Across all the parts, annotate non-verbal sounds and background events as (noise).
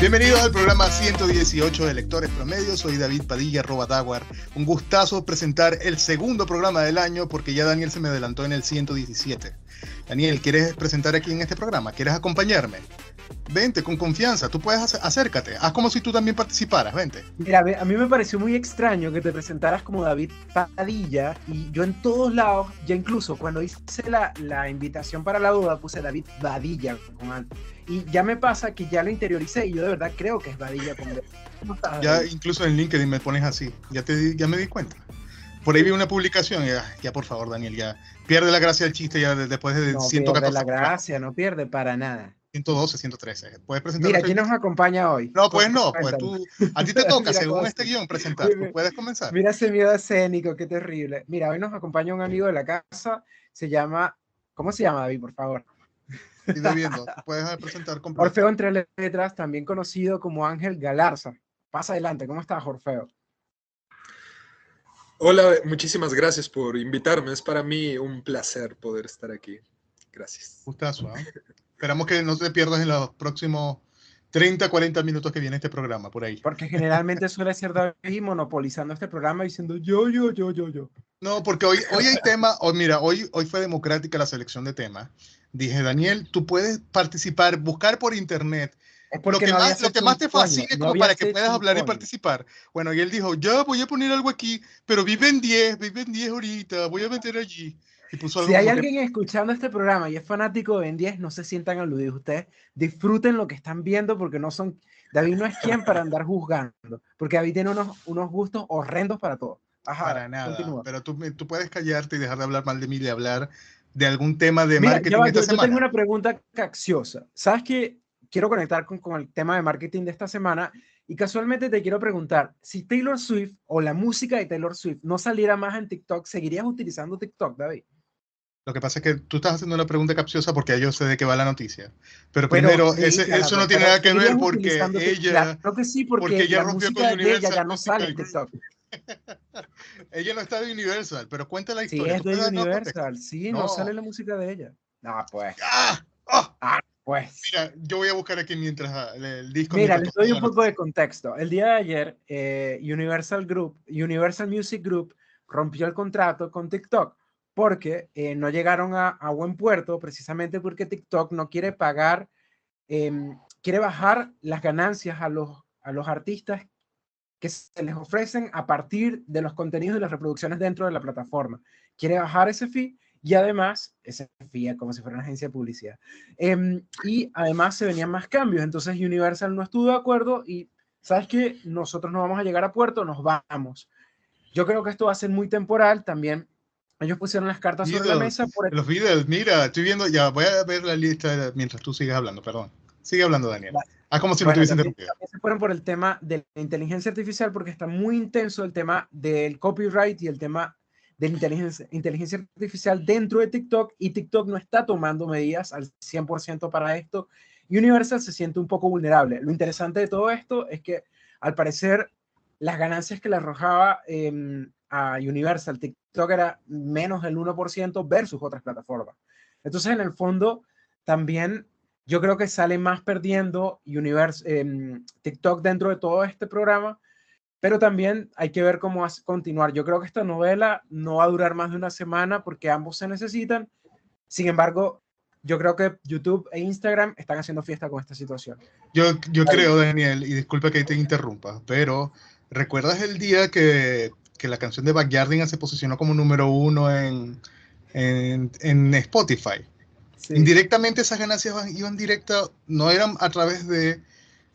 Bienvenidos al programa 118 de Lectores Promedio. Soy David Padilla, arroba Dawar. Un gustazo presentar el segundo programa del año porque ya Daniel se me adelantó en el 117. Daniel, ¿quieres presentar aquí en este programa? ¿Quieres acompañarme? Vente, con confianza, tú puedes acércate, haz como si tú también participaras, vente. Mira, a mí me pareció muy extraño que te presentaras como David Padilla y yo en todos lados, ya incluso cuando hice la, la invitación para la duda puse David Badilla con Y ya me pasa que ya lo interioricé y yo de verdad creo que es Badilla con Ya incluso en LinkedIn me pones así, ya, te, ya me di cuenta. Por ahí vi una publicación, ya, ya por favor, Daniel, ya pierde la gracia el chiste ya después de no 114. Pierde la gracia, no pierde para nada. 112, 113. ¿Puedes presentar? Mira, ¿quién nos acompaña hoy? No, pues no, pues tú, a ti te (laughs) toca, según este guion, presentar. puedes comenzar. Mira ese miedo escénico, qué terrible. Mira, hoy nos acompaña un amigo de la casa, se llama, ¿cómo se llama, David, por favor? Estoy viendo, (laughs) puedes presentar completo. Orfeo entre letras, también conocido como Ángel Galarza. Pasa adelante, ¿cómo estás, Orfeo? Hola, muchísimas gracias por invitarme. Es para mí un placer poder estar aquí. Gracias. Gustazo. ¿eh? Esperamos que no te pierdas en los próximos 30, 40 minutos que viene este programa, por ahí. Porque generalmente (laughs) suele ser David monopolizando este programa diciendo yo, yo, yo, yo, yo. No, porque hoy, hoy hay tema, hoy, mira, hoy, hoy fue democrática la selección de temas. Dije, Daniel, tú puedes participar, buscar por internet lo que, más, lo que más te fascina es como para que puedas hablar y participar. Bueno, y él dijo, ya voy a poner algo aquí, pero vive en 10, vive en 10 ahorita, voy a meter allí. Y puso si hay alguien escuchando este programa y es fanático de Ben 10, no se sientan aludidos. Ustedes disfruten lo que están viendo porque no son... David no es quien para (laughs) andar juzgando, porque David tiene unos, unos gustos horrendos para todo. Ajá, para nada. Pero tú, tú, puedes callarte y dejar de hablar mal de mí y hablar de algún tema de marketing esta yo, yo tengo una pregunta cacciosa. ¿Sabes que quiero conectar con, con, el tema de marketing de esta semana y casualmente te quiero preguntar, si Taylor Swift o la música de Taylor Swift no saliera más en TikTok, ¿seguirías utilizando TikTok, David? Lo que pasa es que tú estás haciendo una pregunta capciosa porque yo sé de qué va la noticia. Pero primero, eso no tiene nada que ver porque ella... Creo que sí, porque, ella rompió con Universal. ella ya no sale en TikTok. (laughs) ella no está de Universal, pero cuenta la historia. Sí, es de Universal. Sí, no. sale la música de ella. No, pues. ¡Ah! ¡Oh! ah pues. Mira, yo voy a buscar aquí mientras ah, el disco. Mira, les doy un poco de contexto. El día de ayer, eh, Universal Group, Universal Music Group rompió el contrato con TikTok porque eh, no llegaron a, a, buen puerto, precisamente porque TikTok no quiere pagar, em, quiere bajar las ganancias a los, a los artistas que se les ofrecen a partir de los contenidos y las reproducciones dentro de la plataforma. Quiere bajar ese fee y además, ese FIA como si fuera una agencia de publicidad. Em, y además se venían más cambios, entonces Universal no estuvo de acuerdo y, ¿sabes qué? Nosotros no vamos a llegar a puerto, nos vamos. Yo creo que esto va a ser muy temporal también. Ellos pusieron las cartas sobre la mesa. Por Los videos, mira, estoy viendo, ya voy a ver la lista mientras tú sigas hablando, perdón. Sigue hablando, Daniel. Ah, como si bueno, no. Se fueron por el tema de la inteligencia artificial porque está muy intenso el tema del copyright y el tema de inteligencia, inteligencia artificial dentro de TikTok y TikTok no está tomando medidas al 100% para esto y Universal se siente un poco vulnerable. Lo interesante de todo esto es que al parecer las ganancias que le arrojaba em, a Universal TikTok era menos del 1% versus otras plataformas. Entonces en el fondo también yo creo que sale más perdiendo Universe, em, TikTok dentro de todo este programa pero también hay que ver cómo continuar. Yo creo que esta novela no va a durar más de una semana porque ambos se necesitan. Sin embargo, yo creo que YouTube e Instagram están haciendo fiesta con esta situación. Yo, yo creo, Daniel, y disculpa que te interrumpa, pero ¿recuerdas el día que, que la canción de Backyarding se posicionó como número uno en, en, en Spotify? Indirectamente esas ganancias iban directas, no eran a través de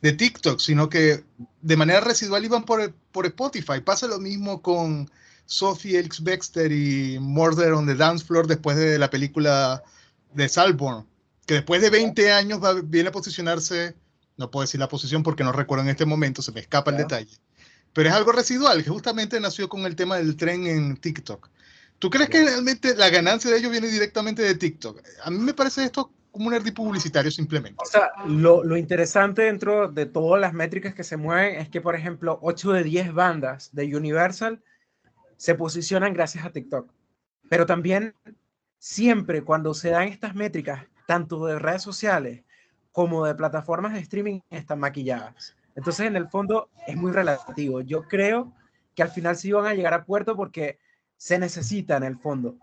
de TikTok, sino que de manera residual iban por, por Spotify. Pasa lo mismo con Sophie Elks Baxter y Murder on the Dance Floor después de la película de Salborn, que después de 20 años viene a posicionarse, no puedo decir la posición porque no recuerdo en este momento, se me escapa el detalle, pero es algo residual que justamente nació con el tema del tren en TikTok. ¿Tú crees que realmente la ganancia de ellos viene directamente de TikTok? A mí me parece esto como un RD publicitario simplemente. O sea, lo, lo, interesante dentro de todas las métricas que se mueven es que, por ejemplo, 8 de 10 bandas de Universal se posicionan gracias a TikTok. Pero también siempre cuando se dan estas métricas, tanto de redes sociales como de plataformas de streaming, están maquilladas. Entonces, en el fondo, es muy relativo. Yo creo que al final sí van a llegar a puerto porque se necesita en el fondo.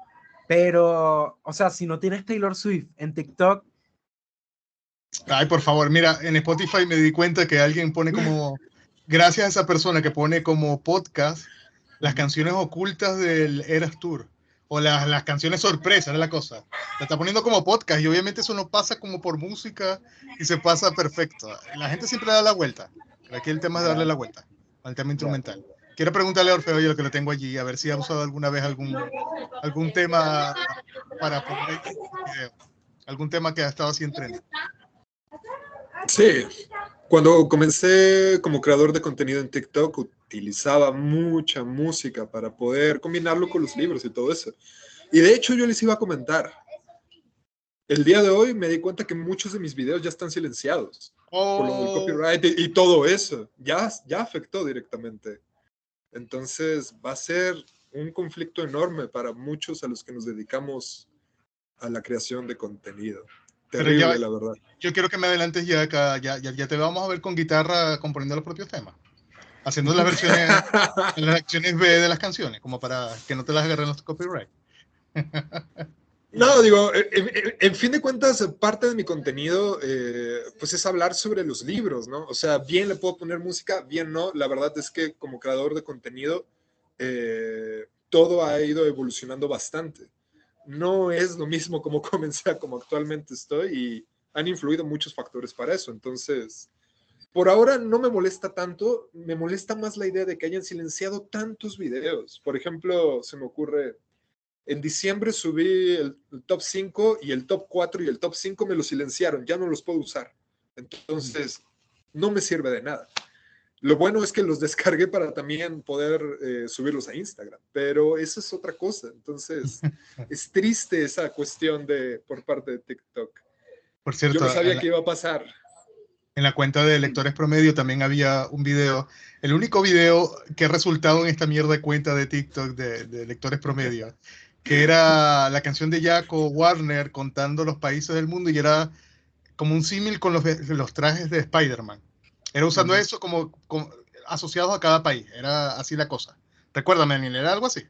Pero, o sea, si no tienes Taylor Swift en TikTok. Ay, por favor, mira, en Spotify me di cuenta que alguien pone como, gracias a esa persona que pone como podcast las canciones ocultas del Eras Tour o las, las canciones sorpresa, es la cosa. La está poniendo como podcast y obviamente eso no pasa como por música y se pasa perfecto. La gente siempre da la vuelta. Aquí el tema es darle la vuelta al tema instrumental. Quiero preguntarle a Orfeo, yo lo que lo tengo allí, a ver si ha usado alguna vez algún, algún tema para poner video. Algún tema que ha estado así en tren. Sí, cuando comencé como creador de contenido en TikTok, utilizaba mucha música para poder combinarlo con los libros y todo eso. Y de hecho yo les iba a comentar. El día de hoy me di cuenta que muchos de mis videos ya están silenciados. Por lo del Oh, copyright y, y todo eso. Ya, ya afectó directamente. Entonces va a ser un conflicto enorme para muchos a los que nos dedicamos a la creación de contenido. Pero Terrible, ya- la verdad. yo quiero que me adelantes ya acá, ya, ya, ya te vamos a ver con guitarra componiendo los propios temas. Haciendo las versiones, (laughs) las acciones B de las canciones, como para que no te las agarren los copyright. (laughs) No, digo, en, fin de cuentas, parte de mi contenido, eh, pues es hablar sobre los libros, ¿no? O sea, bien le puedo poner música, bien no. La verdad es que como creador de contenido, eh, todo ha ido evolucionando bastante. No es lo mismo como (laughs) comencé como actualmente estoy y han influido muchos factores para eso. Entonces, por ahora no me molesta tanto, me molesta más la idea de que hayan silenciado tantos videos. Por ejemplo, se me ocurre en diciembre subí el, el top 5 y el top 4 y el top 5 me lo silenciaron, ya no los puedo usar. Entonces, no me sirve de nada. Lo bueno es que los (laughs) descargué para también poder eh, subirlos a Instagram, pero eso es otra cosa. Entonces, (laughs) es triste esa cuestión de por parte de TikTok. Por Yo cierto, no en sabía la- que iba a pasar. En la cuenta de lectores promedio también había un video, el único video que ha resultado en esta mierda de cuenta de TikTok de, de lectores promedio, que era la canción de Jaco Warner contando los países del mundo y era como un símil con los, los trajes de Spider-Man. Era usando Ujú. eso como, como asociados a cada país, era así la cosa. Recuérdame, Daniel, era algo así.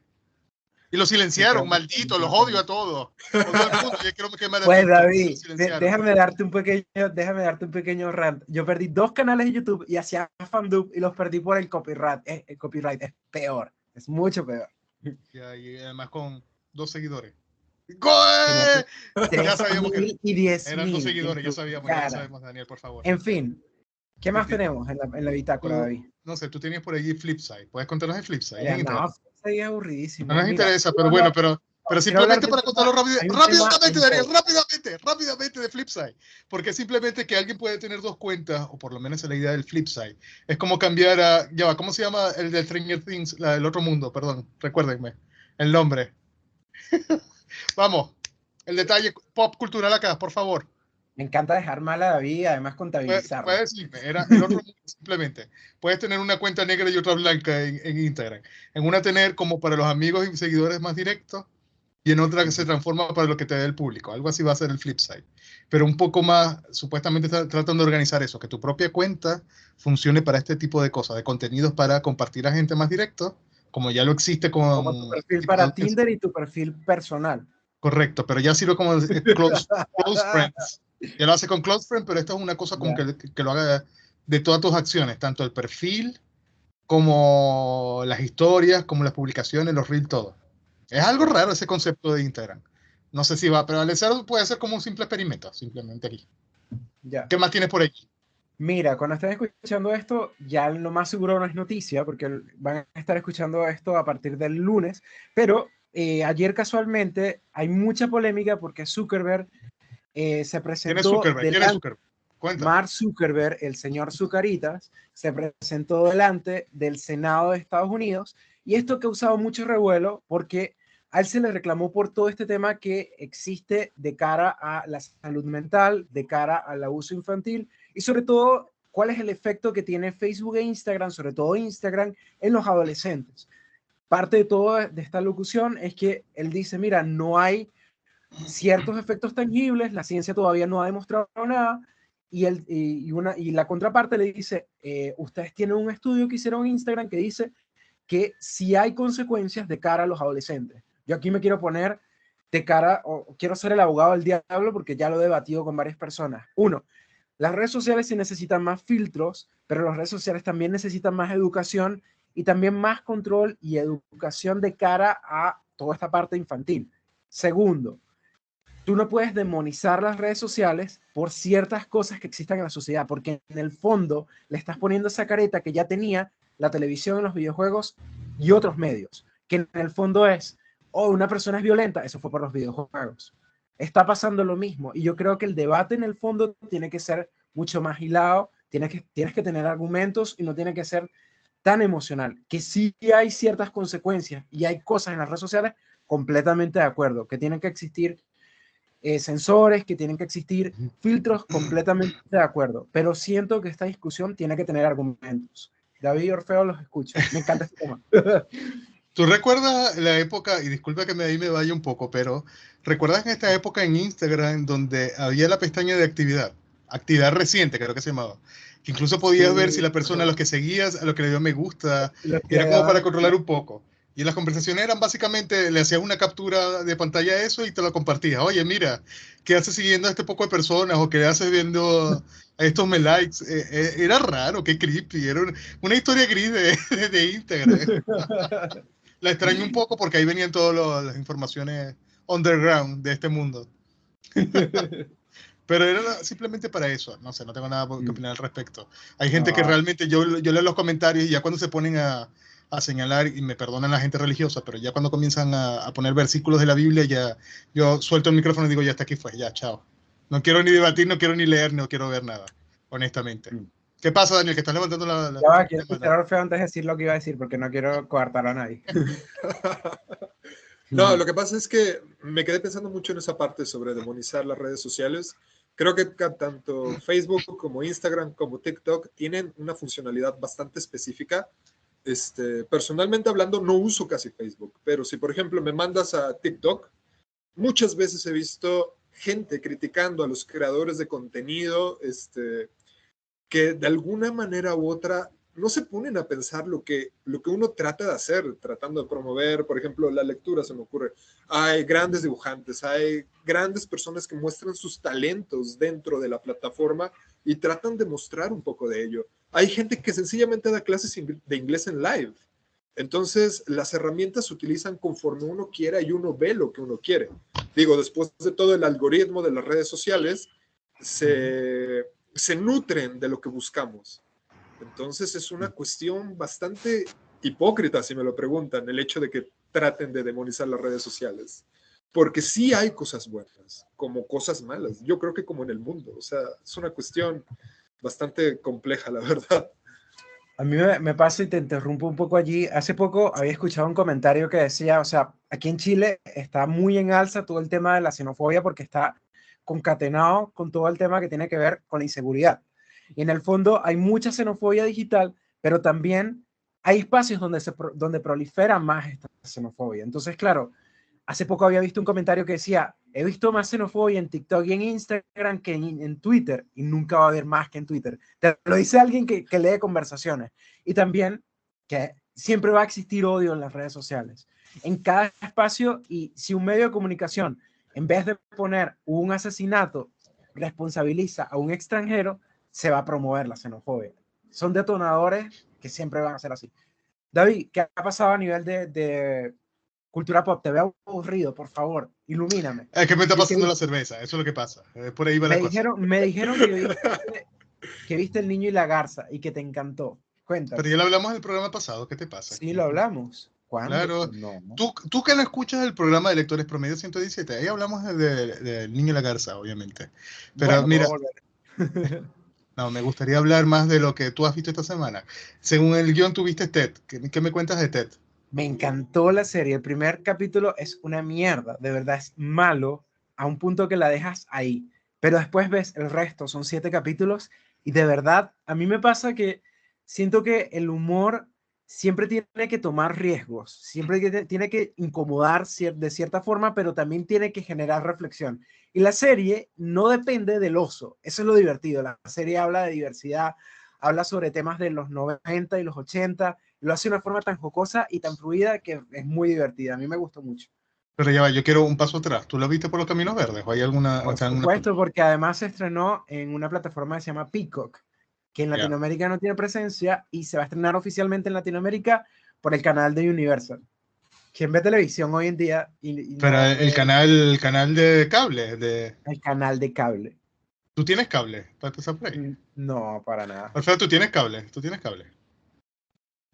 Y lo silenciaron, Sí, maldito, los odio a todos. Todo el mundo, yo quiero quemar a Pues David, déjame darte un pequeño, déjame darte un pequeño rant. Yo perdí dos canales de YouTube y hacía fandub y los perdí por el copyright. Eh, el copyright es peor, es mucho peor. Y además con dos seguidores. ¡Goe! Ya sabíamos que 3.000 y 10 eran dos seguidores, ya sabíamos, ya sabemos, Daniel, por favor. En fin, ¿qué más Sí. tenemos en la, en la bitácora, David? No sé, tú tenías por allí Flipside. ¿Puedes contarnos de Flipside? Ya, no, ahí es aburridísimo. No nos Mira, interesa, pero no, bueno, no, pero, pero simplemente para contarlo rápido, rápidamente, en Daniel, todo. rápidamente, rápidamente de Flipside. Porque simplemente que alguien puede tener dos cuentas, o por lo menos es la idea del Flipside. Es como cambiar a, ya va, ¿cómo se llama el de Stranger Things? La del otro mundo, perdón, recuérdenme, el nombre. (laughs) Vamos, el detalle pop cultural acá, por favor. Me encanta dejar mal a David, además Puedes, contabilizarlo. puedes decirme, era el otro (laughs) simplemente. Puedes tener una cuenta negra y otra blanca en, en Instagram. En una tener como para los amigos y seguidores más directos y en otra que se transforma para lo que te dé el público. Algo así va a ser el flip side. Pero un poco más, supuestamente está tratando de organizar eso, que tu propia cuenta funcione para este tipo de cosas, de contenidos para compartir a gente más directo, como ya lo existe con... Como tu perfil para Tinder y tu perfil personal. Correcto, pero ya sirve como close, (laughs) close friends. Ya lo hace con close friends, pero esto es una cosa como que, que lo haga de todas tus acciones, tanto el perfil como las historias, como las publicaciones, los reels, todo. Es algo raro ese concepto de Instagram. No sé si va a prevalecer o puede ser como un simple experimento, simplemente aquí. Ya. ¿Qué más tienes por aquí? Mira, cuando estén escuchando esto, ya lo más seguro no es noticia, porque van a estar escuchando esto a partir del lunes, pero eh, ayer casualmente hay mucha polémica porque Zuckerberg eh, se ¿Quién es presentó Zuckerberg? ¿Quién es Zuckerberg? Cuenta. Mark Zuckerberg, el señor Zucaritas, se presentó delante del Senado de Estados Unidos y esto ha causado mucho revuelo porque a él se le reclamó por todo este tema que existe de cara a la salud mental, de cara al abuso infantil y sobre todo cuál es el efecto que tiene Facebook e Instagram, sobre todo Instagram, en los adolescentes. parte de toda de esta locución es que él dice, mira, no hay ciertos efectos tangibles, la ciencia todavía no ha demostrado nada, y, el, y, una, y la contraparte le dice, eh, ustedes tienen un estudio que hicieron en Instagram que dice que si hay consecuencias de cara a los adolescentes. Yo aquí me quiero poner de cara, o quiero ser el abogado del diablo porque ya lo he debatido con varias personas. Uno, las redes sociales sí necesitan más filtros, pero las redes sociales también necesitan más educación y también más control y educación de cara a toda esta parte infantil. Segundo, tú no puedes demonizar las redes sociales por ciertas cosas que existan en la sociedad, porque en el fondo le estás poniendo esa careta que ya tenía la televisión, los videojuegos y otros medios, que en el fondo es, oh, una persona es violenta, eso fue por los videojuegos. Está pasando lo mismo y yo creo que el debate en el fondo tiene que ser mucho más hilado, tienes que, tienes que tener argumentos y no tiene que ser tan emocional, que sí hay ciertas consecuencias y hay cosas en las redes sociales completamente de acuerdo, que tienen que existir eh, sensores, que tienen que existir filtros, (clears throat) completamente de acuerdo, pero siento que esta discusión tiene que tener argumentos. David Orfeo los escucha, me encanta este tema. (laughs) ¿Tú recuerdas la época, y disculpa que me, ahí me vaya un poco, pero ¿recuerdas en esta época en Instagram donde había la pestaña de actividad? Actividad reciente, creo que se llamaba. Que incluso podías ver si la persona a los que seguías, a los que le dio me gusta, era como para controlar un poco. Y las conversaciones eran básicamente, le hacías una captura de pantalla a eso y te lo compartías. Oye, mira, ¿qué haces siguiendo a este poco de personas? ¿O qué haces viendo a estos me likes? Eh, eh, era raro, qué creepy. Era una, historia gris de, (laughs) de, Instagram. (laughs) la extraño un poco porque ahí venían todas las informaciones underground de este mundo. (laughs) Pero era simplemente para eso. No sé, no tengo nada que mm. opinar al respecto. Hay gente que realmente, yo, yo leo los comentarios y ya cuando se ponen a, a señalar, y me perdonan la gente religiosa, pero ya cuando comienzan a, poner versículos de la Biblia, ya yo suelto el micrófono y digo, ya hasta aquí fue, ya, chao. No quiero ni debatir, no quiero ni leer, no quiero ver nada, honestamente. Mm. ¿Qué pasa, Daniel? Que estás levantando la... la ya, quiero escuchar feo antes de decir lo que iba a decir, porque no quiero coartar a nadie. (laughs) no, lo que pasa es que me quedé pensando mucho en esa parte sobre demonizar las redes sociales. Creo que tanto Facebook como Instagram como TikTok tienen una funcionalidad bastante específica este, personalmente hablando, no uso casi Facebook, pero si por ejemplo me mandas a TikTok, muchas veces he visto gente criticando a los creadores de contenido, este, que de alguna manera u otra no se ponen a pensar lo que, lo que uno trata de hacer, tratando de promover, por ejemplo, la lectura, se me ocurre. Hay grandes dibujantes, hay grandes personas que muestran sus talentos dentro de la plataforma y tratan de mostrar un poco de ello. Hay gente que sencillamente da clases de inglés en live. Entonces, las herramientas se utilizan conforme uno quiera y uno ve lo que uno quiere. Digo, después de todo el algoritmo de las redes sociales, se, se nutren de lo que buscamos. Entonces, es una cuestión bastante hipócrita, si me lo preguntan, el hecho de que traten de demonizar las redes sociales. Porque sí hay cosas buenas, como cosas malas. Yo creo que como en el mundo. O sea, es una cuestión bastante compleja, la verdad. A mí me, pasa y te interrumpo un poco allí. Hace poco había escuchado un comentario que decía, o sea, aquí en Chile está muy en alza todo el tema de la xenofobia porque está concatenado con todo el tema que tiene que ver con la inseguridad. Y en el fondo hay mucha xenofobia digital, pero también hay espacios donde, se, donde prolifera más esta xenofobia. Entonces, claro, hace poco había visto un comentario que decía, he visto más xenofobia en TikTok y en Instagram que en, Twitter, y nunca va a haber más que en Twitter. Te lo dice alguien que, que lee conversaciones. Y también que siempre va a existir odio en las redes sociales. En cada espacio, y si un medio de comunicación, en vez de poner un asesinato, responsabiliza a un extranjero, se va a promover la xenofobia. Son detonadores que siempre van a ser así. David, ¿qué ha pasado a nivel de Cultura Pop, te veo aburrido, por favor, ilumíname. Es que me está pasando la cerveza, eso es lo que pasa. Por ahí va me la dijeron, Me dijeron que viste, que viste El Niño y la Garza y que te encantó. Cuéntame. Pero ya lo hablamos en el programa pasado, ¿qué te pasa? Sí, lo hablamos. ¿Cuándo? Claro. No, Tú, tú, que no escuchas el programa de Lectores Promedio 117, ahí hablamos del de, Niño y la Garza, obviamente. Pero mira, (laughs) no, me gustaría hablar más de lo que tú has visto esta semana. Según el guion, tuviste TED. ¿Qué, qué me cuentas de TED? Me encantó la serie. El primer capítulo es una mierda, de verdad es malo a un punto que la dejas ahí. Pero después ves el resto, son siete capítulos y de verdad a mí me pasa que siento que el humor siempre tiene que tomar riesgos, siempre tiene que incomodar de cierta forma, pero también tiene que generar reflexión. Y la serie no depende del oso, eso es lo divertido. La serie habla de diversidad, habla sobre temas de los 90 y los 80, lo hace de una forma tan jocosa y tan fluida que es muy divertida. A mí me gustó mucho. Pero ya va, yo quiero un paso atrás. ¿Tú lo viste por los caminos verdes? ¿O hay alguna.? Por supuesto, porque además se estrenó en una plataforma que se llama Peacock que en Latinoamérica no tiene presencia y se va a estrenar oficialmente en Latinoamérica por el canal de Universal. ¿Quién ve televisión hoy en día? Pero el, canal, el canal de cable. De... El canal de cable. ¿Tú tienes cable? Para ahí. Mm, no, para nada. Alfredo, ¿tú tienes cable? ¿Tú tienes cable?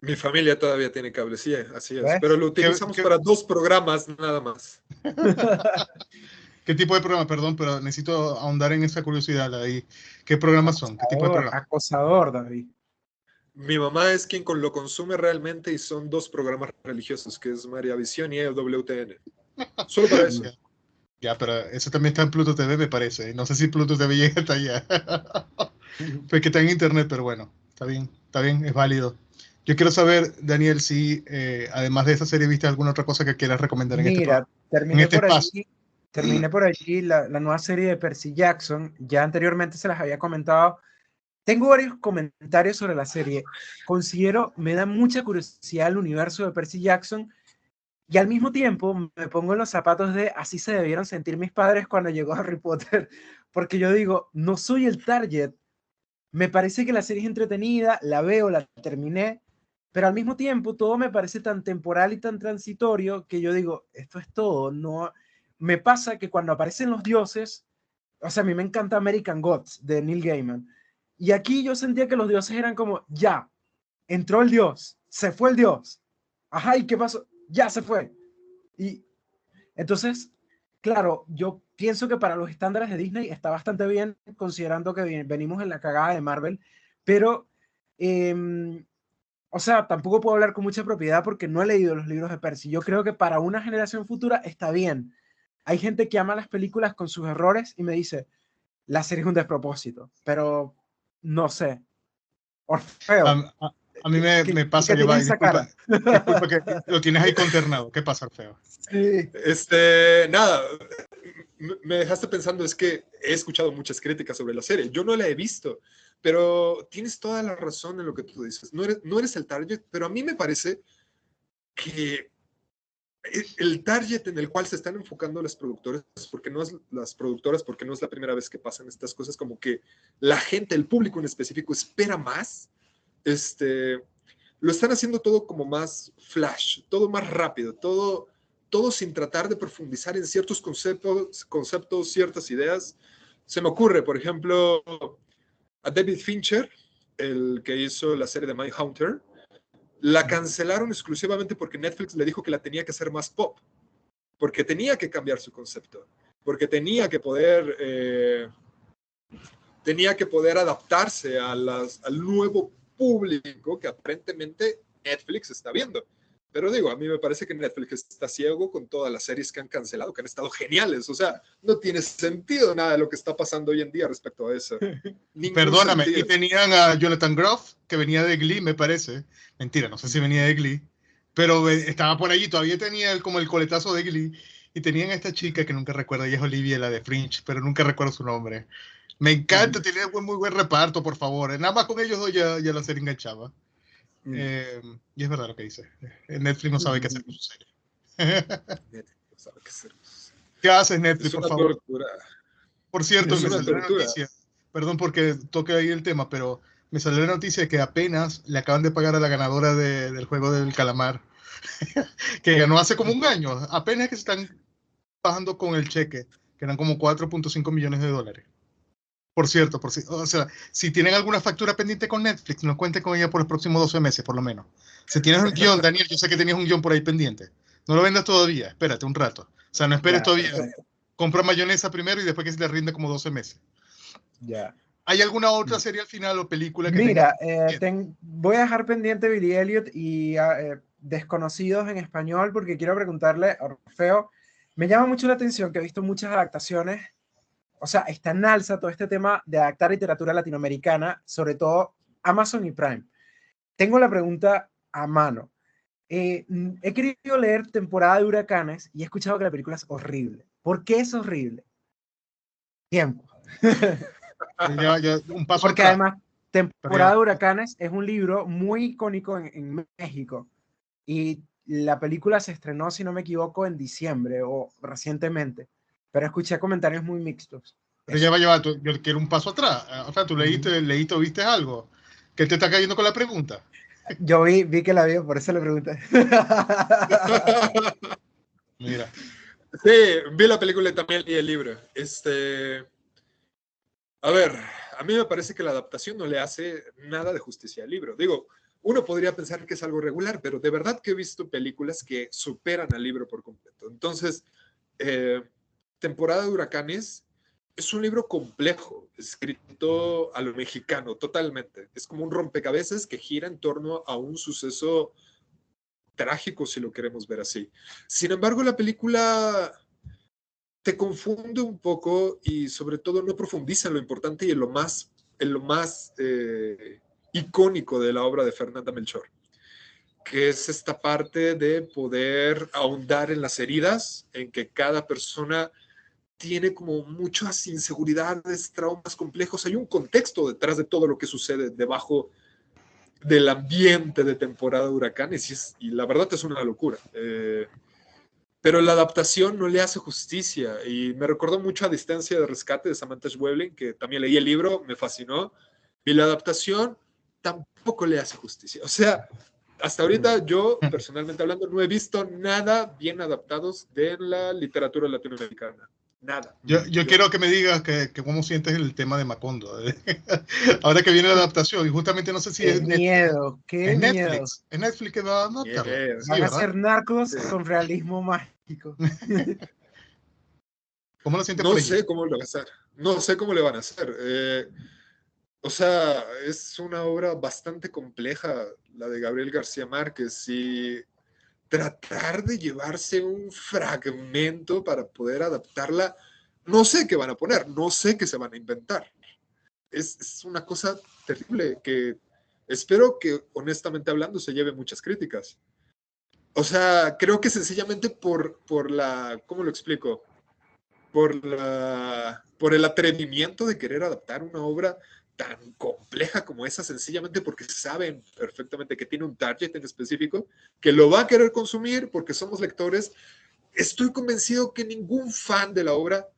Mi familia todavía tiene cable, sí, así es. Pero lo utilizamos para dos programas nada más. (laughs) (laughs) ¿Qué tipo de programa? Perdón, pero necesito ahondar en esa curiosidad ahí. ¿Qué programas son? ¿Qué tipo de programas? Acosador, David. Mi mamá es quien lo consume realmente y son dos programas religiosos, que es María Visión y WTN. Solo para eso. Ya, pero eso también está en Pluto TV, me parece. No sé si Pluto TV llega hasta allá. (laughs) pues que está en internet, pero bueno, está bien, está bien, es válido. Yo quiero saber, Daniel, si eh, además de esa serie viste alguna otra cosa que quieras recomendar en este Mira, terminé este por espacio. Terminé por allí la, la, nueva serie de Percy Jackson. Ya anteriormente se las había comentado. Tengo varios comentarios sobre la serie. Considero, me da mucha curiosidad el universo de Percy Jackson y al mismo tiempo me pongo en los zapatos de así se debieron sentir mis padres cuando llegó Harry Potter, (laughs) porque yo digo, no soy el target. Me parece que la serie es entretenida, la veo, la terminé, pero al mismo tiempo todo me parece tan temporal y tan transitorio que yo digo, esto es todo, no me pasa que cuando aparecen los dioses, o sea, a mí me encanta American Gods de Neil Gaiman, y aquí yo sentía que los dioses eran como, ya, entró el dios, se fue el dios, ajá, ¿y qué pasó? Ya se fue. Y entonces, claro, yo pienso que para los estándares de Disney está bastante bien, considerando que venimos en la cagada de Marvel, pero, em, o sea, tampoco puedo hablar con mucha propiedad porque no he leído los libros de Percy. Yo creo que para una generación futura está bien, hay gente que ama las películas con sus errores y me dice, la serie es un despropósito, pero no sé. Orfeo. A, a, mí me, me pasa que, va, disculpa, (laughs) disculpa que lo tienes ahí conternado. ¿Qué pasa, Orfeo? Sí. Este, nada, me dejaste pensando, es que he escuchado muchas críticas sobre la serie. Yo no la he visto, pero tienes toda la razón en lo que tú dices. No eres, no eres el target, pero a mí me parece que el target en el cual se están enfocando las productoras, porque no es las productoras, porque no es la primera vez que pasan estas cosas, como que la gente, el público en específico, espera más. Este, lo están haciendo todo como más flash, todo más rápido, todo, todo sin tratar de profundizar en ciertos conceptos, conceptos, ciertas ideas. Se me ocurre, por ejemplo, a David Fincher, el que hizo la serie de Mindhunter, la cancelaron exclusivamente porque Netflix le dijo que la tenía que hacer más pop, porque tenía que cambiar su concepto, porque tenía que poder, eh, tenía que poder adaptarse al nuevo público que aparentemente Netflix está viendo. Pero digo, a mí me parece que Netflix está ciego con todas las series que han cancelado, que han estado geniales. O sea, no tiene sentido nada de lo que está pasando hoy en día respecto a eso. (laughs) Perdóname, y tenían a Jonathan Groff, que venía de Glee, me parece. Mentira, no sé si venía de Glee, pero estaba por allí, todavía tenía como el coletazo de Glee. Y tenían a esta chica que nunca recuerdo, ella es Olivia, la de Fringe, pero nunca recuerdo su nombre. Me encanta, tiene muy buen reparto, por favor. Nada más con ellos dos ya, ya la serie enganchaba. Mm. Eh, y es verdad lo que dice. Netflix no sabe qué hacer con su serie. (laughs) Netflix no sabe qué hacer. ¿Qué haces Netflix, por favor? Por cierto, me salió la noticia. Perdón porque toque ahí el tema, pero me salió la noticia que apenas le acaban de pagar a la ganadora del juego del calamar, (laughs) que ganó hace como un año. Apenas que se están bajando con el cheque, que eran como 4.5 millones de dólares. Por cierto, por o sea, si tienen alguna factura pendiente con Netflix, no cuente con ella por los próximos 12 meses, por lo menos. Si tienes un guion, Daniel, yo sé que tenías un guion por ahí pendiente. No lo vendas todavía, espérate un rato. O sea, no esperes todavía. Compra mayonesa primero y después que se le rinde como 12 meses. Ya. ¿Hay alguna otra mm. serie al final o película que Mira, eh, voy a dejar pendiente Billy Elliot y ah, eh, Desconocidos en español porque quiero preguntarle a Orfeo. Me llama mucho la atención que he visto muchas adaptaciones o sea, está en alza todo este tema de adaptar literatura latinoamericana, sobre todo Amazon y Prime. Tengo la pregunta a mano. Eh, mm, he querido leer temporada de huracanes y he escuchado que la película es horrible. ¿Por qué es horrible? Tiempo. (laughs) un paso Porque además, temporada de huracanes es un libro muy icónico en, en México y la película se estrenó, si no me equivoco, en diciembre o recientemente, pero escuché comentarios muy mixtos. Pero ya va a llevar, yo quiero un paso atrás. O sea, tú leíste, leíste o viste algo. ¿Qué te está cayendo con la pregunta? Yo vi, vi que la vi, por eso le pregunté. (laughs) Mira. Sí, vi la película y también leí el libro. Este. A ver, a mí me parece que la adaptación no le hace nada de justicia al libro. Digo, uno podría pensar que es algo regular, pero de verdad que he visto películas que superan al libro por completo. Entonces, eh, Temporada de Huracanes es un libro complejo, escrito a lo mexicano, totalmente. Es como un rompecabezas que gira en torno a un suceso trágico, si lo queremos ver así. Sin embargo, la película te confunde un poco y sobre todo no profundiza en lo importante y en lo más, lo más eh, icónico de la obra de Fernanda Melchor, que es esta parte de poder ahondar en las heridas, en que cada persona tiene como muchas inseguridades, traumas complejos. Hay un contexto detrás de todo lo que sucede debajo del ambiente de temporada de huracanes y, la verdad es una locura. Eh, pero la adaptación no le hace justicia y me recordó mucho a Distancia de Rescate de Samantha Schweblin, que también leí el libro, me fascinó, y la adaptación tampoco le hace justicia. O sea, hasta ahorita yo, personalmente hablando, no he visto nada bien adaptados de la literatura latinoamericana. Nada. Yo, yo, quiero que me digas que, que, cómo sientes el tema de Macondo. ¿eh? (laughs) Ahora que viene la adaptación, y justamente no sé si qué es. miedo, qué es miedo. Netflix. Es Netflix que va a adaptarlo. Van a ser narcos con realismo mágico. (laughs) (laughs) ¿Cómo lo sientes? No sé cómo lo van a hacer. No sé cómo le van a hacer. Eh, o sea, es una obra bastante compleja, la de Gabriel García Márquez, y tratar de llevarse un fragmento para poder adaptarla, no sé qué van a poner, no sé qué se van a inventar. Es, una cosa terrible que espero que, honestamente hablando, se lleve muchas críticas. O sea, creo que sencillamente por, por la, ¿cómo lo explico? Por, la, por el atrevimiento de querer adaptar una obra tan compleja como esa, sencillamente porque saben perfectamente que tiene un target en específico, que lo va a querer consumir porque somos lectores. Estoy convencido que ningún fan de la obra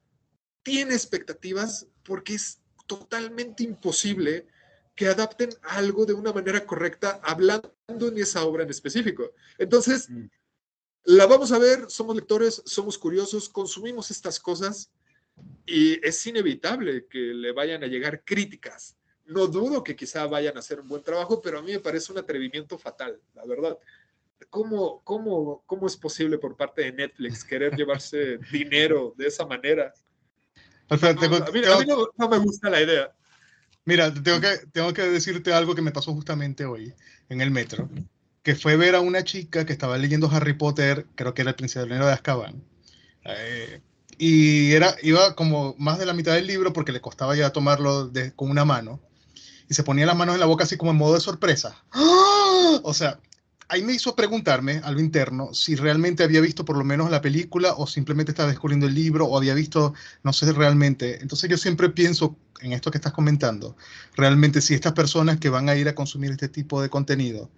tiene expectativas porque es totalmente imposible que adapten algo de una manera correcta hablando en esa obra en específico. Entonces, mm. la vamos a ver, somos lectores, somos curiosos, consumimos estas cosas y es inevitable que le vayan a llegar críticas. No dudo que quizá vayan a hacer un buen trabajo, pero a mí me parece un atrevimiento fatal, la verdad. ¿Cómo, cómo, cómo es posible por parte de Netflix querer llevarse (laughs) dinero de esa manera? a mí, no, me gusta la idea. Mira, tengo que, tengo que decirte algo que me pasó justamente hoy en el metro, que fue ver a una chica que estaba leyendo Harry Potter, creo que era el prisionero de Azkaban. Eh, y era, iba como más de la mitad del libro porque le costaba ya tomarlo de, con una mano. Y se ponía las manos en la boca así como en modo de sorpresa. ¡Ah! O sea, ahí me hizo preguntarme a lo interno si realmente había visto por lo menos la película o simplemente estaba descubriendo el libro o había visto, no sé realmente. Entonces yo siempre pienso en esto que estás comentando, realmente si estas personas que van a ir a consumir este tipo de contenido,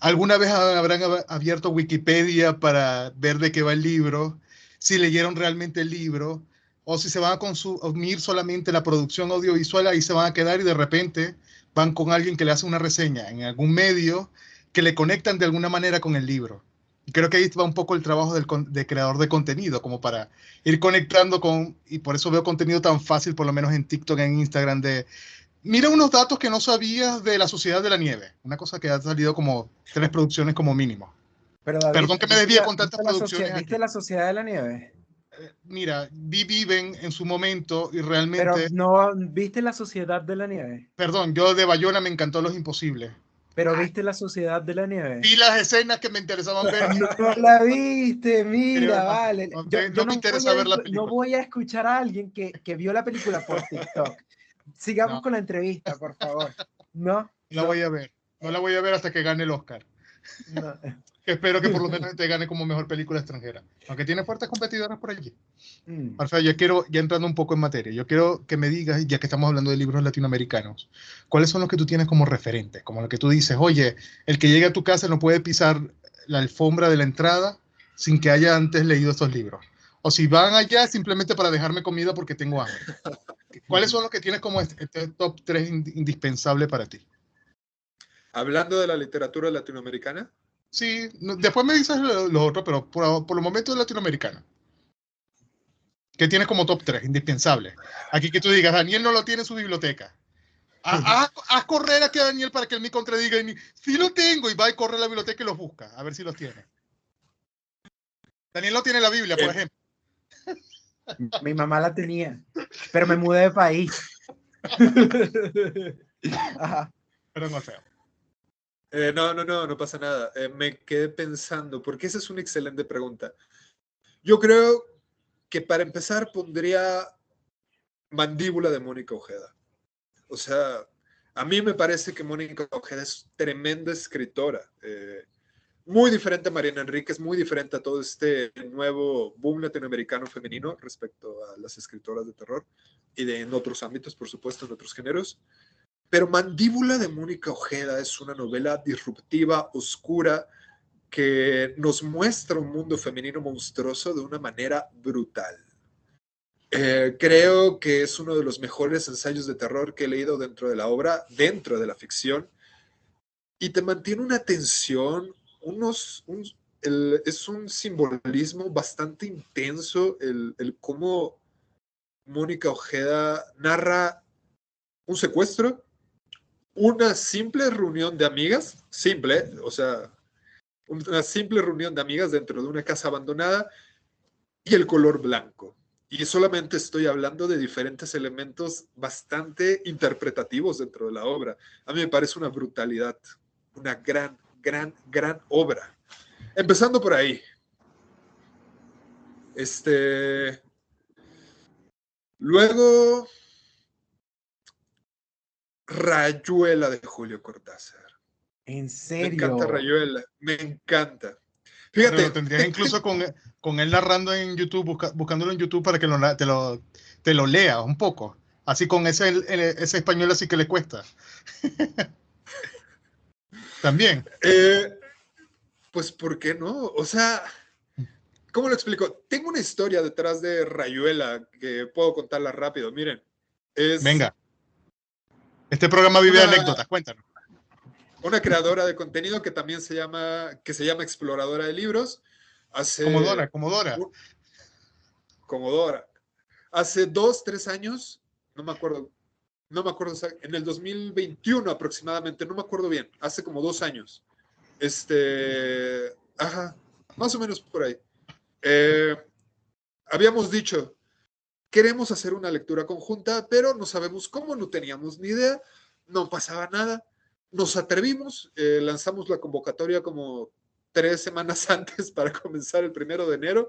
alguna vez habrán abierto Wikipedia para ver de qué va el libro si leyeron realmente el libro o si se van a consumir solamente la producción audiovisual, ahí se van a quedar y de repente van con alguien que le hace una reseña en algún medio que le conectan de alguna manera con el libro. Y creo que ahí va un poco el trabajo del de creador de contenido, como para ir conectando con, y por eso veo contenido tan fácil, por lo menos en TikTok, en Instagram, de, mira unos datos que no sabías de la Sociedad de la Nieve, una cosa que ha salido como tres producciones como mínimo. Perdón que me desvíe con tantas producciones. ¿Viste la Sociedad de la Nieve? Eh, mira, vi Viven en su momento y realmente. Pero no, ¿viste la Sociedad de la Nieve? Perdón, yo de Bayona me encantó Los Imposibles. Pero viste la Sociedad de la Nieve. Vi las escenas que me interesaban ver. (laughs) No la viste, mira, vale. No, yo, me interesa ver la película. No voy a escuchar a alguien que, que vio la película por TikTok. Sigamos con la entrevista, por favor. No. La voy a ver. No la voy a ver hasta que gane el Oscar. (laughs) espero que por lo menos te gane como mejor película extranjera. Aunque tiene fuertes competidoras por allí. Mm. yo quiero, ya entrando un poco en materia, yo quiero que me digas, ya que estamos hablando de libros latinoamericanos, ¿cuáles son los que tú tienes como referentes? Como lo que tú dices, oye, el que llegue a tu casa no puede pisar la alfombra de la entrada sin que haya antes leído estos libros. O si van allá simplemente para dejarme comida porque tengo hambre. ¿Cuáles son los que tienes como este, este top 3 indispensable para ti? Hablando de la literatura latinoamericana. Sí, después me dices lo, otro, pero por, por el momento es latinoamericana. ¿Qué tienes como top 3 indispensable? Aquí que tú digas, Daniel no lo tiene en su biblioteca. Haz, correr aquí a Daniel para que él me contradiga. Y sí lo tengo y va y corre a la biblioteca y los busca, a ver si los tiene. Daniel no tiene la Biblia, por eh. ejemplo. (laughs) Mi mamá la tenía, pero me mudé de país. (laughs) Pero no feo. Eh, no, no, no, no pasa nada. Eh, me quedé pensando, porque esa es una excelente pregunta. Yo creo que para empezar pondría Mandíbula de Mónica Ojeda. O sea, a mí me parece que Mónica Ojeda es tremenda escritora. Eh, muy diferente a Mariana Enríquez, muy diferente a todo este nuevo boom latinoamericano femenino respecto a las escritoras de terror y de en otros ámbitos, por supuesto, en otros géneros. Pero Mandíbula de Mónica Ojeda es una novela disruptiva, oscura, que nos muestra un mundo femenino monstruoso de una manera brutal. Eh, creo que es uno de los mejores ensayos de terror que he leído dentro de la obra, dentro de la ficción, y te mantiene una tensión, unos, es un simbolismo bastante intenso el cómo Mónica Ojeda narra un secuestro, una simple reunión de amigas, simple, o sea, una simple reunión de amigas dentro de una casa abandonada y el color blanco. Y solamente estoy hablando de diferentes elementos bastante interpretativos dentro de la obra. A mí me parece una brutalidad, una gran, gran, gran obra. Empezando por ahí. Este. Luego, Rayuela de Julio Cortázar. ¿En serio? Me encanta Rayuela, me encanta. Fíjate. lo tendrías incluso con, con, él narrando en YouTube, buscándolo en YouTube para que lo, te, lo, te lo lea un poco. Así con ese, ese español así que le cuesta. (laughs) También. Eh, pues, ¿por qué no? O sea, ¿cómo lo explico? Tengo una historia detrás de Rayuela que puedo contarla rápido. Miren. Es, Venga. Este programa vive de anécdotas, cuéntanos. Una creadora de contenido que también se llama, que se llama Exploradora de Libros. Hace, Comodora, Comodora. Comodora. Hace dos, tres años, no me acuerdo, no me acuerdo, en el 2021 aproximadamente, no me acuerdo bien, hace como dos años. Este, ajá, más o menos por ahí. Eh, habíamos dicho, queremos hacer una lectura conjunta, pero no sabemos cómo, no teníamos ni idea, no pasaba nada. Nos atrevimos, eh, lanzamos la convocatoria como tres semanas (laughs) antes para comenzar el primero de enero.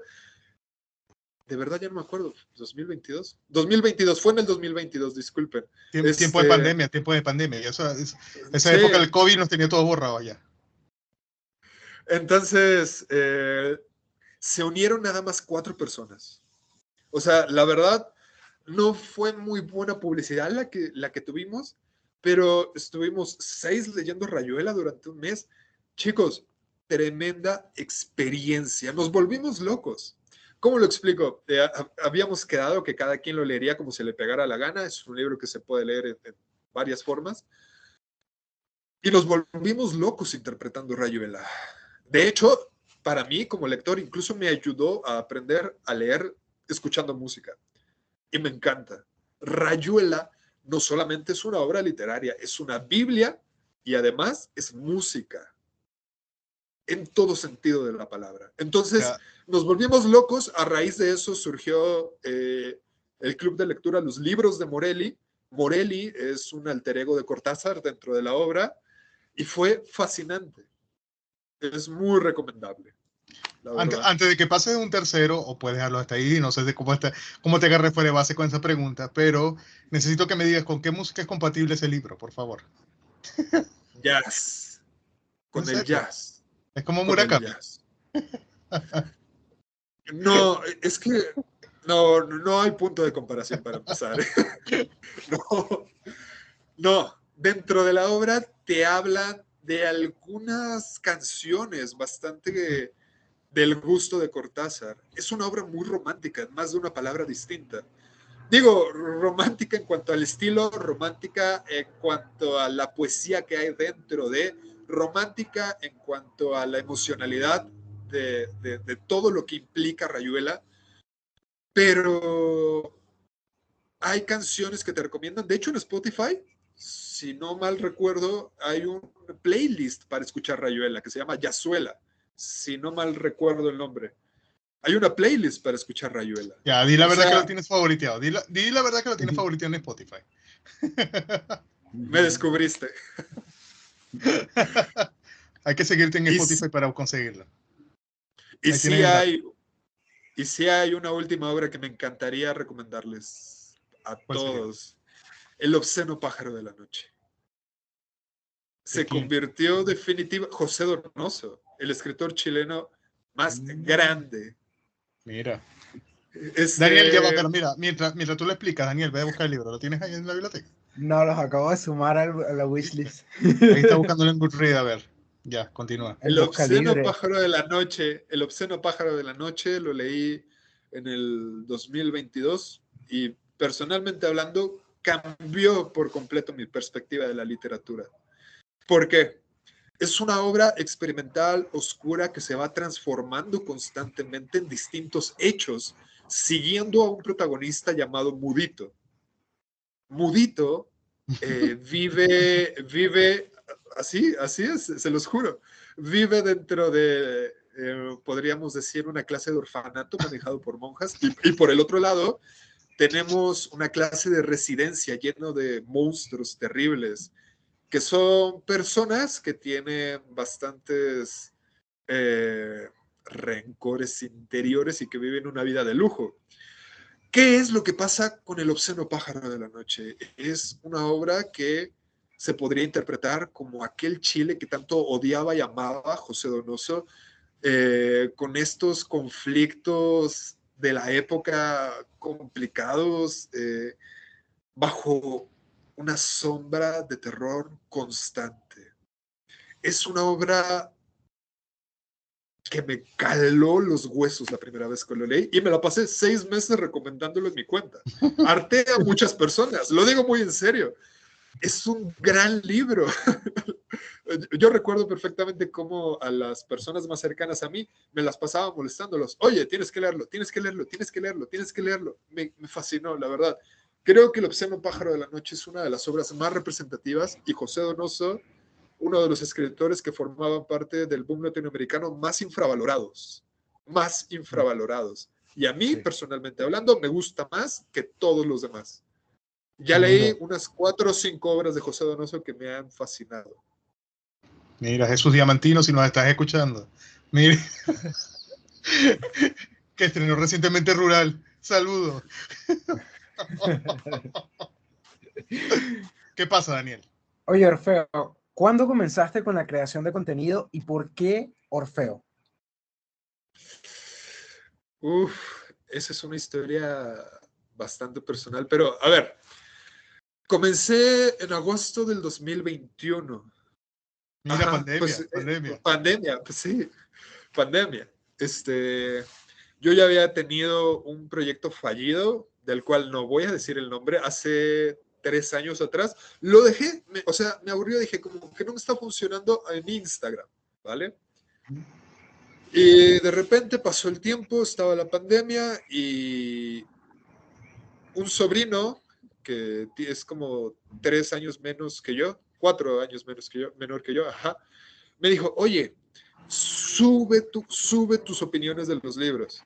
De verdad ya no me acuerdo, 2022. 2022, fue en el 2022, disculpen. Tiempo, de este pandemia, tiempo de pandemia. esa época del COVID nos tenía todo borrado ya. Entonces, eh, se unieron nada más cuatro personas. O sea, la verdad, no fue muy buena publicidad la que, la que tuvimos, pero estuvimos seis leyendo Rayuela durante un mes. Chicos, tremenda experiencia. Nos volvimos locos. ¿Cómo lo explico? Eh, habíamos quedado que cada quien lo leería como se le pegara la gana. Es un libro que se puede leer en, varias formas. Y nos volvimos locos interpretando Rayuela. De hecho, para mí como lector incluso me ayudó a aprender a leer escuchando música. Y me encanta. Rayuela no solamente es una obra literaria, es una Biblia y además es música en todo sentido de la palabra. Entonces, nos volvimos locos. A raíz de eso surgió eh, el club de lectura Los Libros de Morelli. Morelli es un alter ego de Cortázar dentro de la obra y fue fascinante. Es muy recomendable. Antes, de que pases un tercero, o puedes dejarlo hasta ahí, no sé de cómo, está, cómo te agarré fuera de base con esa pregunta, pero necesito que me digas con qué música es compatible ese libro, por favor. (laughs) Jazz. Con el jazz. Es como Murakami. (laughs) No, es que no, no hay punto de comparación para empezar. (laughs) No, no, dentro de la obra te habla de algunas canciones bastante del gusto de Cortázar. Es una obra muy romántica, más de una palabra distinta. Digo, romántica en cuanto al estilo, romántica en cuanto a la poesía que hay dentro de, romántica en cuanto a la emocionalidad de, de todo lo que implica Rayuela, pero hay canciones que te recomiendan. De hecho, en Spotify, si no mal recuerdo, hay un playlist para escuchar Rayuela que se llama Yazuela si no mal recuerdo el nombre. Hay una playlist para escuchar Rayuela. Ya, di la verdad que lo tienes favoriteado. Di la, verdad que lo tienes favoriteado en Spotify. (laughs) Me descubriste. (laughs) hay que seguirte en Spotify para conseguirlo. Y si hay, y si hay una última obra que me encantaría recomendarles a todos. El obsceno pájaro de la noche. Se convirtió definitivamente José Donoso el escritor chileno más mm. grande. Mira. Daniel, lleva, pero mira, mientras, mientras tú le explicas, Daniel, ve a buscar el libro. ¿Lo tienes ahí en la biblioteca? No, los acabo de sumar a la wishlist. Ahí está buscando en Goodreads, a ver. Ya, continúa. El, el obsceno pájaro de la noche, el obsceno pájaro de la noche, lo leí en el 2022 y personalmente hablando, cambió por completo mi perspectiva de la literatura. ¿Por qué? Es una obra experimental, oscura, que se va transformando constantemente en distintos hechos, siguiendo a un protagonista llamado Mudito. Mudito eh, (laughs) vive, vive, así, así es, se los juro, vive dentro de, eh, podríamos decir, una clase de orfanato manejado por monjas, y, por el otro lado, tenemos una clase de residencia lleno de monstruos terribles, que son personas que tienen bastantes eh, rencores interiores y que viven una vida de lujo. ¿Qué es lo que pasa con El obsceno pájaro de la noche? Es una obra que se podría interpretar como aquel Chile que tanto odiaba y amaba José Donoso, eh, con estos conflictos de la época complicados, eh, bajo una sombra de terror constante. Es una obra que me caló los huesos la primera vez que lo leí y me la pasé seis meses recomendándolo en mi cuenta. (laughs) Arte a muchas personas, lo digo muy en serio. Es un gran libro. (laughs) Yo recuerdo perfectamente cómo a las personas más cercanas a mí me las pasaba molestándolos. Oye, tienes que leerlo, tienes que leerlo, tienes que leerlo, tienes que leerlo. Me, me fascinó, la verdad. Creo que El obsceno pájaro de la noche es una de las obras más representativas y José Donoso, uno de los escritores que formaban parte del boom latinoamericano más infravalorados, más infravalorados. Y a mí, personalmente hablando, me gusta más que todos los demás. Ya leí unas cuatro o cinco obras de José Donoso que me han fascinado. Mira, Jesús Diamantino, si nos estás escuchando. Mire, (laughs) que estrenó recientemente Rural. Saludos. (laughs) ¿Qué pasa, Daniel? Oye, Orfeo, ¿cuándo comenzaste con la creación de contenido y por qué Orfeo? Uf, esa es una historia bastante personal, pero a ver, comencé en agosto del 2021. Mira, pandemia, pues, eh, pandemia. pandemia, pues sí, pandemia. Este, yo ya había tenido un proyecto fallido del cual no voy a decir el nombre, hace tres años atrás, lo dejé, o sea, me aburrió, dije como que no me está funcionando en Instagram, ¿vale? Y de repente pasó el tiempo, estaba la pandemia y un sobrino que es como tres años menos que yo, cuatro años menos que yo, menor que yo, me dijo, oye, sube, tu, sube tus opiniones de los libros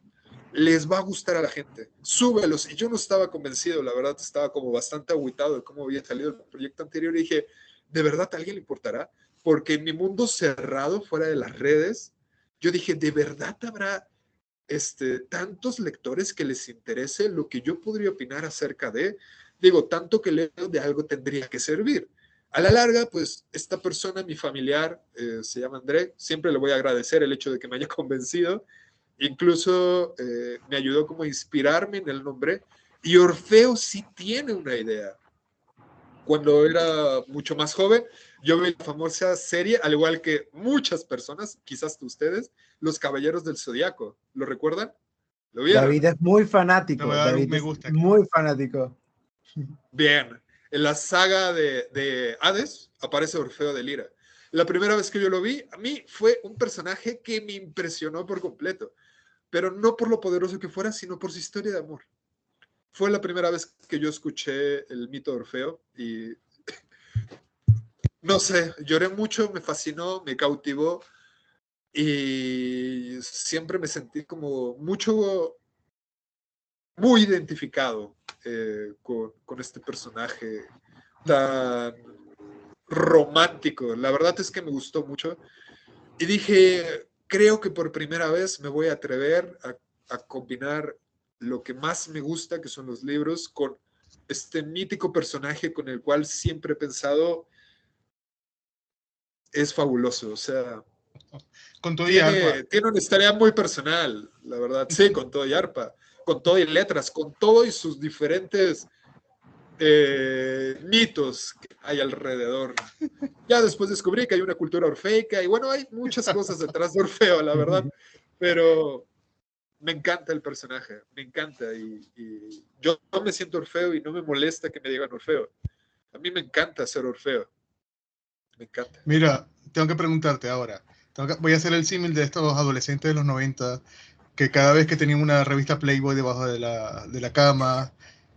les va a gustar a la gente. Súbelos. Y yo no estaba convencido, la verdad, estaba como bastante aguitado de cómo había salido el proyecto anterior y dije, ¿de verdad a alguien le importará? Porque en mi mundo cerrado, fuera de las redes, yo dije, ¿de verdad habrá este, tantos lectores que les interese lo que yo podría opinar acerca de? Digo, tanto que leo de algo tendría que servir. A la larga, pues esta persona, mi familiar, eh, se llama André, siempre le voy a agradecer el hecho de que me haya (laughs) convencido, incluso eh, me ayudó como a inspirarme en el nombre, y Orfeo sí tiene una idea. Cuando era mucho más joven, yo vi la famosa serie, al igual que muchas personas, quizás ustedes, Los Caballeros del Zodiaco. ¿Lo recuerdan? ¿Lo David es muy fanático. David me gusta. muy fanático. Bien, en la saga de, Hades aparece Orfeo de Lira. La primera vez que yo lo vi, a mí fue un personaje que me impresionó por completo, pero no por lo poderoso que fuera, sino por su historia de amor. Fue la primera vez que yo escuché el mito de Orfeo y (laughs) no sé, lloré mucho, me fascinó, me cautivó y siempre me sentí como mucho, muy identificado eh, con, este personaje tan romántico. La verdad es que me gustó mucho. Y dije, creo que por primera vez me voy a atrever a, combinar lo que más me gusta, que son los libros, con este mítico personaje con el cual siempre he pensado es fabuloso. O sea, con todo tiene, tiene una historia muy personal, la verdad. Sí, con todo y arpa con todo y letras, con todo y sus diferentes eh, mitos que hay alrededor. Ya después descubrí que hay una cultura orfeica y bueno, hay muchas cosas detrás de Orfeo, la verdad, pero me encanta el personaje, me encanta y, yo no me siento Orfeo y no me molesta que me digan Orfeo. A mí me encanta ser Orfeo. Me encanta. Mira, tengo que preguntarte ahora. voy a hacer el símil de estos adolescentes de los 90 que cada vez que tenía una revista Playboy debajo de la, de la cama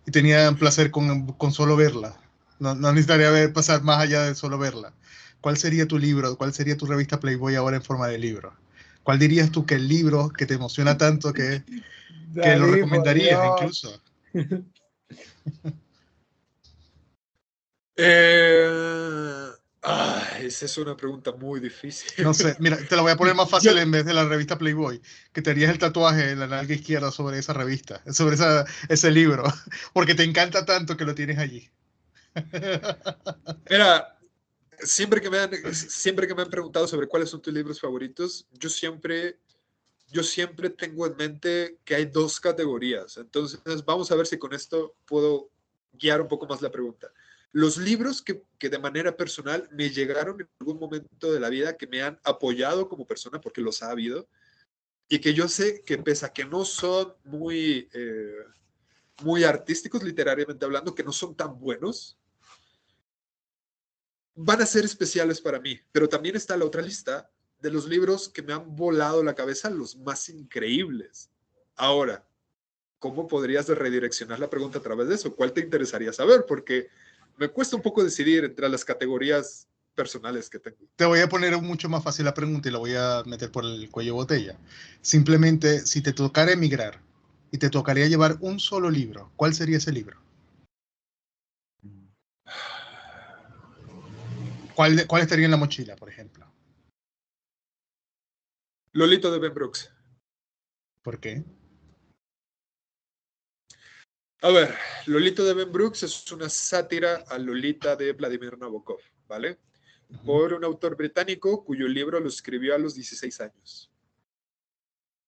y tenían placer con, con solo verla. No, no necesitaría ver, pasar más allá de solo verla. ¿Cuál sería tu libro? ¿Cuál sería tu revista Playboy ahora en forma de libro? ¿Cuál dirías tú que el libro que te emociona tanto que, que lo recomendarías incluso? (laughs) eh, Ah, esa es una pregunta muy difícil. No sé, (laughs) mira, te la voy a poner más fácil en vez de la revista Playboy, que te harías el tatuaje en la nalga izquierda sobre esa revista, sobre esa, ese libro, (laughs) porque te encanta tanto que lo tienes allí. (laughs) Mira, siempre que me han, siempre que me han preguntado sobre cuáles son tus libros favoritos, yo siempre, yo siempre tengo en mente que hay dos categorías. Entonces, vamos a ver si con esto puedo guiar un poco más la pregunta los libros que, de manera personal me llegaron en algún momento de la vida, que me han apoyado como persona, porque los ha habido, y que yo sé que pese a que no son muy, eh, muy artísticos literariamente hablando, que no son tan buenos, van a ser especiales para mí. Pero también está la otra lista de los libros que me han volado la cabeza, los más increíbles. Ahora, ¿cómo podrías redireccionar la pregunta a través de eso? ¿Cuál te interesaría saber? Porque me cuesta un poco decidir entre las categorías personales que tengo. Te voy a poner mucho más fácil la pregunta y la voy a meter por el cuello botella. Simplemente, si te tocara emigrar y te tocaría llevar un solo libro, ¿cuál sería ese libro? ¿Cuál, cuál estaría en la mochila, por ejemplo? Lolito de Ben Brooks. ¿Por qué? A ver, Lolito de Ben Brooks es una sátira a Lolita de Vladimir Nabokov, ¿vale? Por un autor británico cuyo libro lo escribió a los 16 años.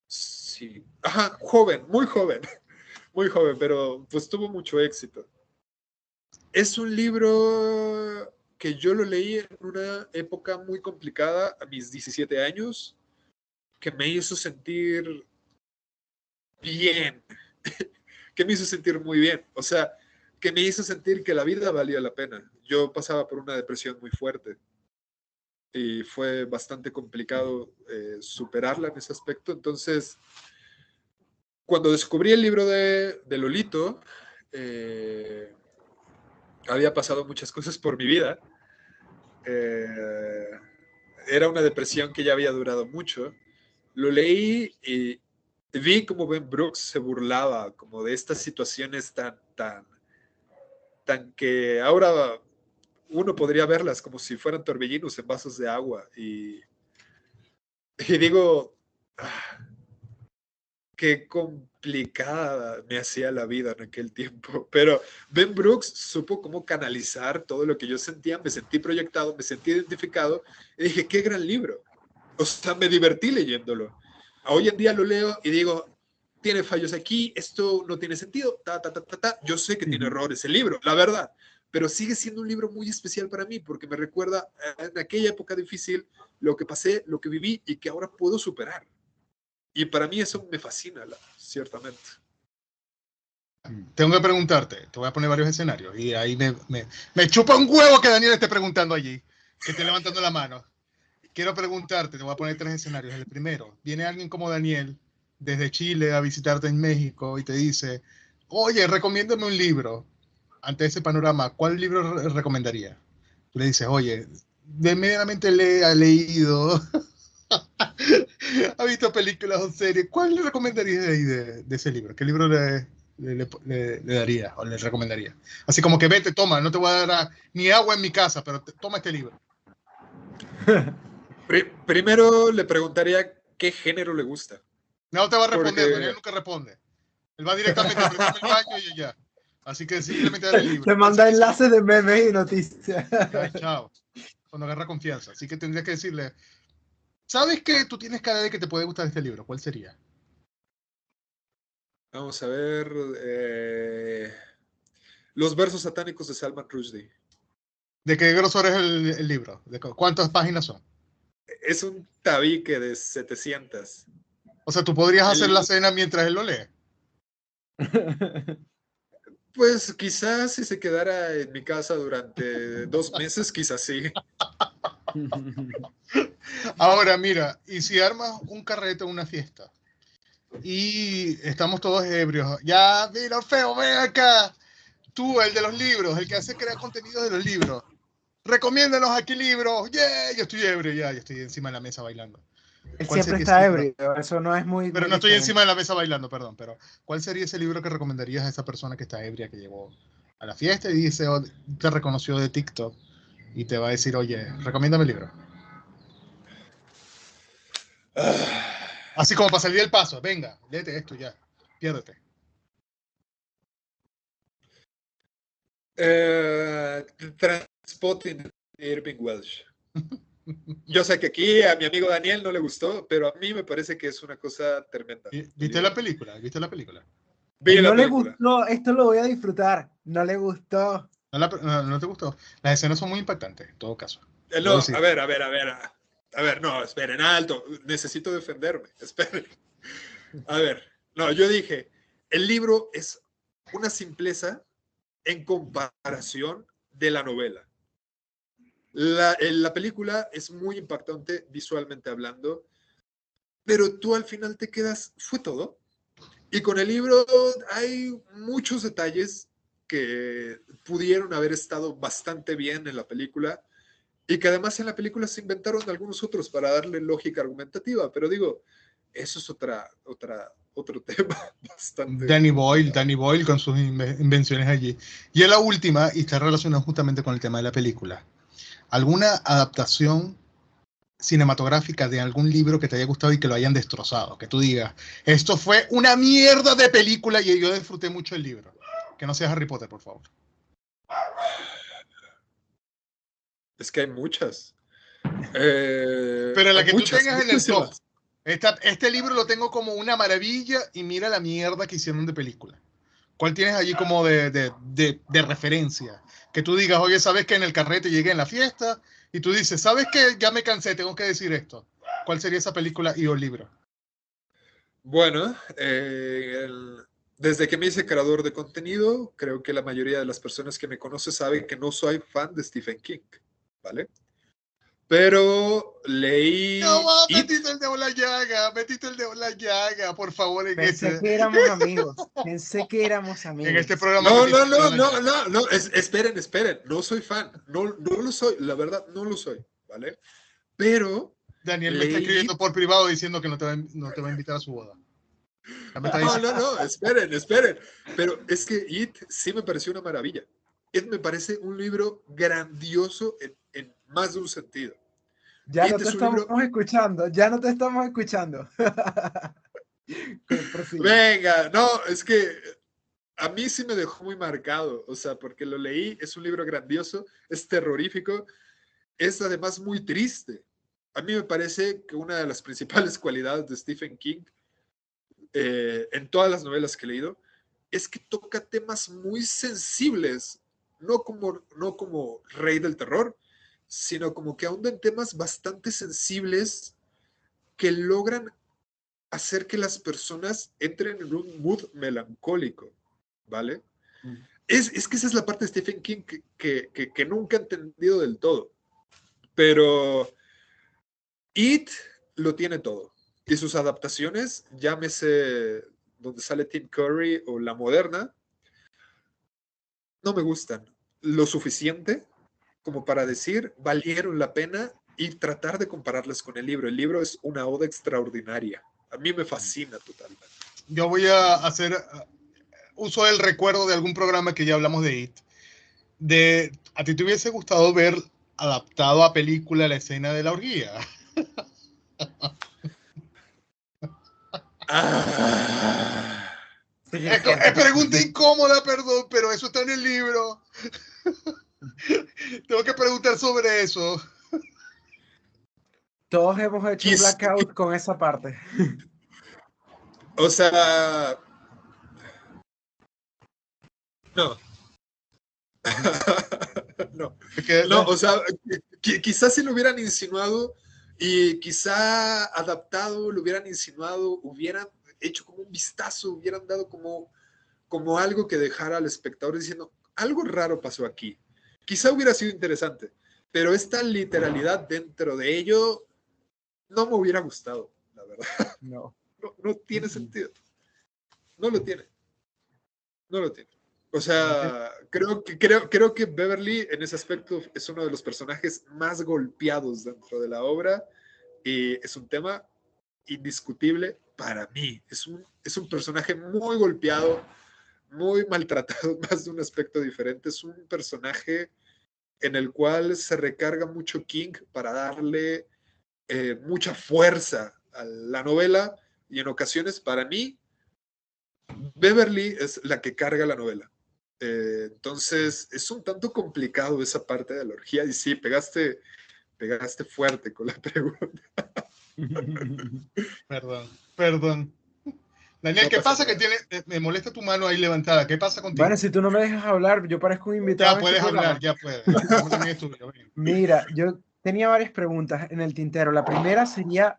Sí. Ajá, joven, muy joven, (laughs) muy joven, pero pues tuvo mucho éxito. Es un libro que yo lo leí en una época muy complicada, a mis 17 años, que me hizo sentir bien. (laughs) que me hizo sentir muy bien. O sea, que me hizo sentir que la vida valía la pena. Yo pasaba por una depresión muy fuerte y fue bastante complicado eh, superarla en ese aspecto. Entonces, cuando descubrí el libro de, Lolito, eh, había pasado muchas cosas por mi vida. Eh, era una depresión que ya había durado mucho. Lo leí y, vi como Ben Brooks se burlaba como de estas situaciones tan, tan, tan que ahora uno podría verlas como si fueran torbellinos en vasos de agua. Y, digo, ah, qué complicada me hacía la vida en aquel tiempo. (laughs) Pero Ben Brooks supo cómo canalizar todo lo que yo sentía, me sentí proyectado, me sentí identificado y dije, qué gran libro. O sea, me divertí leyéndolo. Hoy en día lo leo y digo, tiene fallos aquí, esto no tiene sentido, ta, ta, ta, ta, ta. Yo sé que tiene errores el libro, la verdad, pero sigue siendo un libro muy especial para mí porque me recuerda en aquella época difícil lo que pasé, lo que viví y que ahora puedo superar. Y para mí eso me fascina, ciertamente. Tengo que preguntarte, te voy a poner varios escenarios y ahí me, me, me chupa un huevo que Daniel esté preguntando allí, que esté levantando la mano. Quiero preguntarte, te voy a poner tres escenarios. El primero, viene alguien como Daniel desde Chile a visitarte en México y te dice, oye, recomiéndame un libro. Ante ese panorama, ¿cuál libro recomendaría? Tú le dices, oye, de medianamente le ha leído (laughs) ha visto películas o series, ¿cuál le recomendarías de, de, ese libro? ¿Qué libro le, le, daría o le recomendaría? Así como que vete, toma, no te voy a dar ni agua en mi casa, pero toma este libro. (laughs) Primero le preguntaría qué género le gusta. No te va a responder, Daniel nunca responde. Él va directamente a el baño y ya. Así que simplemente dale el libro. Te manda enlaces de memes y noticias. chao. Cuando agarra confianza. Así que tendría que decirle, ¿Sabes que tú tienes cara de que te puede gustar este libro? ¿Cuál sería? Vamos a ver. Eh, los versos satánicos de Salman Rushdie. ¿De qué grosor es el, libro? ¿De ¿Cuántas páginas son? Es un tabique de 700. O sea, tú podrías hacer la cena mientras él lo lee. (laughs) Pues quizás si se quedara en mi casa durante dos meses, quizás sí. (laughs) Ahora, mira, y si armas un carrete en una fiesta y estamos todos ebrios, ya, mira, feo, ven acá. Tú, el de los libros, el que hace crear contenido de los libros, recomiéndanos aquí libros. Yeah, yo estoy ebrio, ya, yo estoy encima de la mesa bailando. siempre está ebrio, eso no es muy. Pero no estoy encima de la mesa bailando, perdón. Pero, ¿cuál sería ese libro que recomendarías a esa persona que está ebria, que llegó a la fiesta y dice, oh, te reconoció de TikTok y te va a decir, oye, recomiéndame el libro? Así como para salir del paso. Venga, léete esto ya. Piérdete. Uh, Transpotting Irving Welsh. Yo sé que aquí a mi amigo Daniel no le gustó, pero a mí me parece que es una cosa tremenda. ¿Viste la película? ¿Viste la película? no le gustó, esto lo voy a disfrutar. No le gustó. No, te gustó. Las escenas son muy impactantes, en todo caso. Eh, no, a ver, a ver, a ver. A ver, no, esperen, alto, necesito defenderme, (laughs) esperen. A ver, no, yo dije, el libro es una simpleza en comparación de la novela. La, la película es muy impactante visualmente hablando, pero tú al final te quedas, fue todo. Y con el libro hay muchos detalles que pudieron haber estado bastante bien en la película y que además en la película se inventaron algunos otros para darle lógica argumentativa, pero digo, eso es otra, otra, otro (laughs) tema bastante. Danny Boyle, Danny Boyle con sus invenciones allí. Y en la última, y está relacionado justamente con el tema de la película, ¿alguna adaptación cinematográfica de algún libro que te haya gustado y que lo hayan destrozado? Que tú digas, esto fue una mierda de película y yo disfruté mucho el libro. Que no sea Harry Potter, por favor. Es que hay muchas. Eh, Pero la que tú tengas en el top. este libro lo tengo como una maravilla y mira la mierda que hicieron de película. ¿Cuál tienes allí como de, de, de, referencia? Que tú digas, oye, ¿sabes que en el carrete llegué en la fiesta? Y tú dices, ¿sabes que ya me cansé, tengo que decir esto? ¿Cuál sería esa película y o libro? Bueno, eh, desde que me hice creador de contenido, creo que la mayoría de las personas que me conocen saben que no soy fan de Stephen King. ¿vale? Pero leí. No, metiste el de la llaga, metiste el de la llaga, por favor. En Pensé este... que éramos amigos. Pensé que éramos amigos. En este programa. No, no, no, no, no, no, esperen, esperen. No soy fan. No, no lo soy. La verdad, no lo soy, ¿vale? Pero. Daniel me está escribiendo por privado diciendo que no te va, no te va a invitar a su boda. No, no, no, esperen, esperen. Pero es que It sí me pareció una maravilla. It me parece un libro grandioso en en más de un sentido. Ya no te estamos escuchando, ya no te estamos escuchando. (laughs) Venga, no, es que a mí sí me dejó muy marcado, o sea, porque lo leí, es un libro grandioso, es terrorífico, es además muy triste. A mí me parece que una de las (laughs) principales cualidades de Stephen King eh, en todas las novelas que he leído es que toca temas muy sensibles, no como, no como rey del terror, sino como que ahonda en temas bastante sensibles que logran hacer que las personas entren en un mood melancólico, ¿vale? Mm. Es, es, que esa es la parte de Stephen King que, que, que, nunca he entendido del todo. Pero It lo tiene todo. Y sus adaptaciones, llámese donde sale Tim Curry o la moderna, no me gustan lo suficiente como para decir valieron la pena y tratar de compararlas con el libro. El libro es una oda extraordinaria. A mí me fascina totalmente. Yo voy a hacer uh, uso del recuerdo de algún programa que ya hablamos de IT. De, ¿A ti te hubiese gustado ver adaptado a película la escena de la orgía? Ah. es, pregunta incómoda, perdón, pero eso está en el libro. Tengo que preguntar sobre eso. Todos hemos hecho un blackout con esa parte. O sea. No. (laughs) no. No, o sea, quizás si lo hubieran insinuado y quizá adaptado, lo hubieran insinuado, hubieran hecho como un vistazo, hubieran dado como, como algo que dejara al espectador diciendo, algo raro pasó aquí. Quizá hubiera sido interesante, pero esta literalidad dentro de ello no me hubiera gustado, la verdad. (laughs) No. No, tiene sentido. No lo tiene. No lo tiene. O sea, creo que, creo, creo que Beverly en ese aspecto es uno de los personajes más golpeados dentro de la obra y es un tema indiscutible para mí. Es un, es un personaje muy golpeado, muy maltratado, (laughs) más de un aspecto diferente. Es un personaje en el cual se recarga mucho King para darle eh, mucha fuerza a la novela y en ocasiones para mí Beverly es la que carga la novela. Eh, entonces es un tanto complicado esa parte de la orgía y sí, pegaste, pegaste fuerte con la (laughs) pregunta. (laughs) perdón, perdón. Daniel, ¿qué pasa, que tiene, eh, me molesta tu mano ahí levantada? ¿Qué pasa contigo? Bueno, si tú no me dejas hablar, yo parezco un invitado. Ya puedes hablar, ya puedes. (laughs) Mira, yo tenía varias preguntas en el tintero. La primera sería,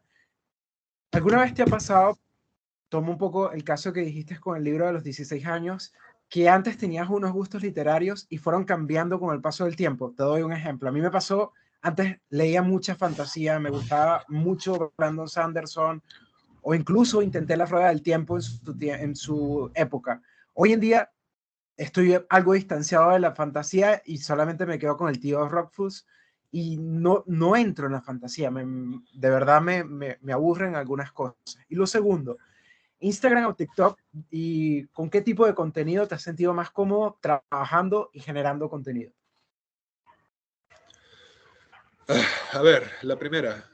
¿alguna vez te ha pasado, tomo un poco el caso que dijiste con el libro de los 16 años, que antes tenías unos gustos literarios y fueron cambiando con el paso del tiempo? Te doy un ejemplo. A mí me pasó, antes leía mucha fantasía, me gustaba mucho Brandon Sanderson, o incluso intenté la rueda del tiempo en su, época. Hoy en día estoy algo distanciado de la fantasía y solamente me quedo con el tío Rockfus y no, no entro en la fantasía, de verdad me, me, me, aburren algunas cosas. Y lo segundo, Instagram o TikTok y con qué tipo de contenido te has sentido más cómodo trabajando y generando contenido. Ah, a ver, la primera,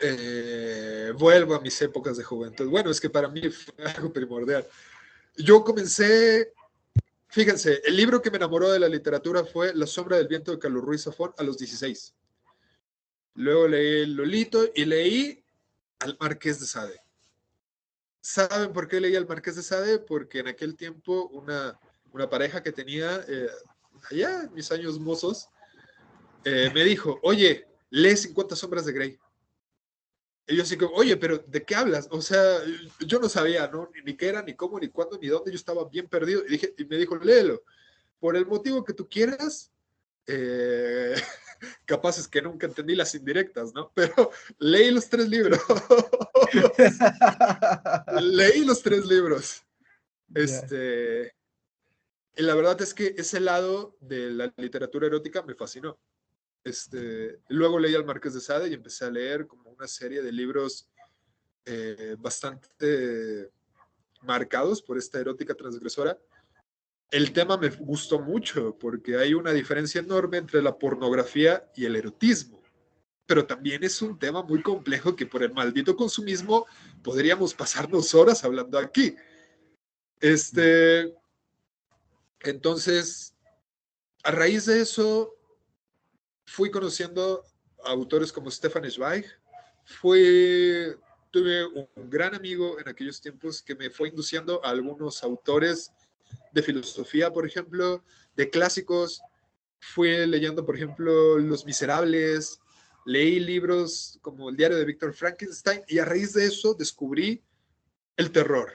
eh, vuelvo a mis épocas de juventud. Bueno, es que para mí fue (laughs) algo primordial. Yo comencé, fíjense, el libro que me enamoró de la literatura fue La sombra del viento de Carlos Ruiz Zafón a los 16. Luego leí Lolito y leí al Marqués de Sade. ¿Saben por qué leí al Marqués de Sade? Porque en aquel tiempo una, una pareja que tenía eh, allá mis años mozos eh, me dijo, oye, lee 50 sombras de Grey. Y yo así como, oye, pero ¿de qué hablas? O sea, yo no sabía, ¿no? Ni qué era, ni cómo, ni cuándo, ni dónde. Yo estaba bien perdido. Y, dije, y me dijo, léelo. Por el motivo que tú quieras, eh, (laughs) capaz es que nunca entendí las indirectas, ¿no? (laughs) Pero leí los tres libros. (laughs) leí los tres libros. Este, y la verdad es que ese lado de la literatura erótica me fascinó. Este, luego leí al Marqués de Sade y empecé a leer como una serie de libros eh, bastante marcados por esta erótica transgresora. El tema me gustó mucho porque hay una diferencia enorme entre la pornografía y el erotismo. pero también es un tema muy complejo que por el maldito consumismo podríamos pasarnos horas hablando aquí. Este, entonces, a raíz de eso, fui conociendo autores como Stefan Zweig, fui, tuve un gran amigo en aquellos tiempos que me fue induciendo a algunos autores de filosofía, por ejemplo, de clásicos. Fui leyendo, por ejemplo, Los Miserables, leí libros como el diario de Víctor Frankenstein y a raíz de eso descubrí el terror.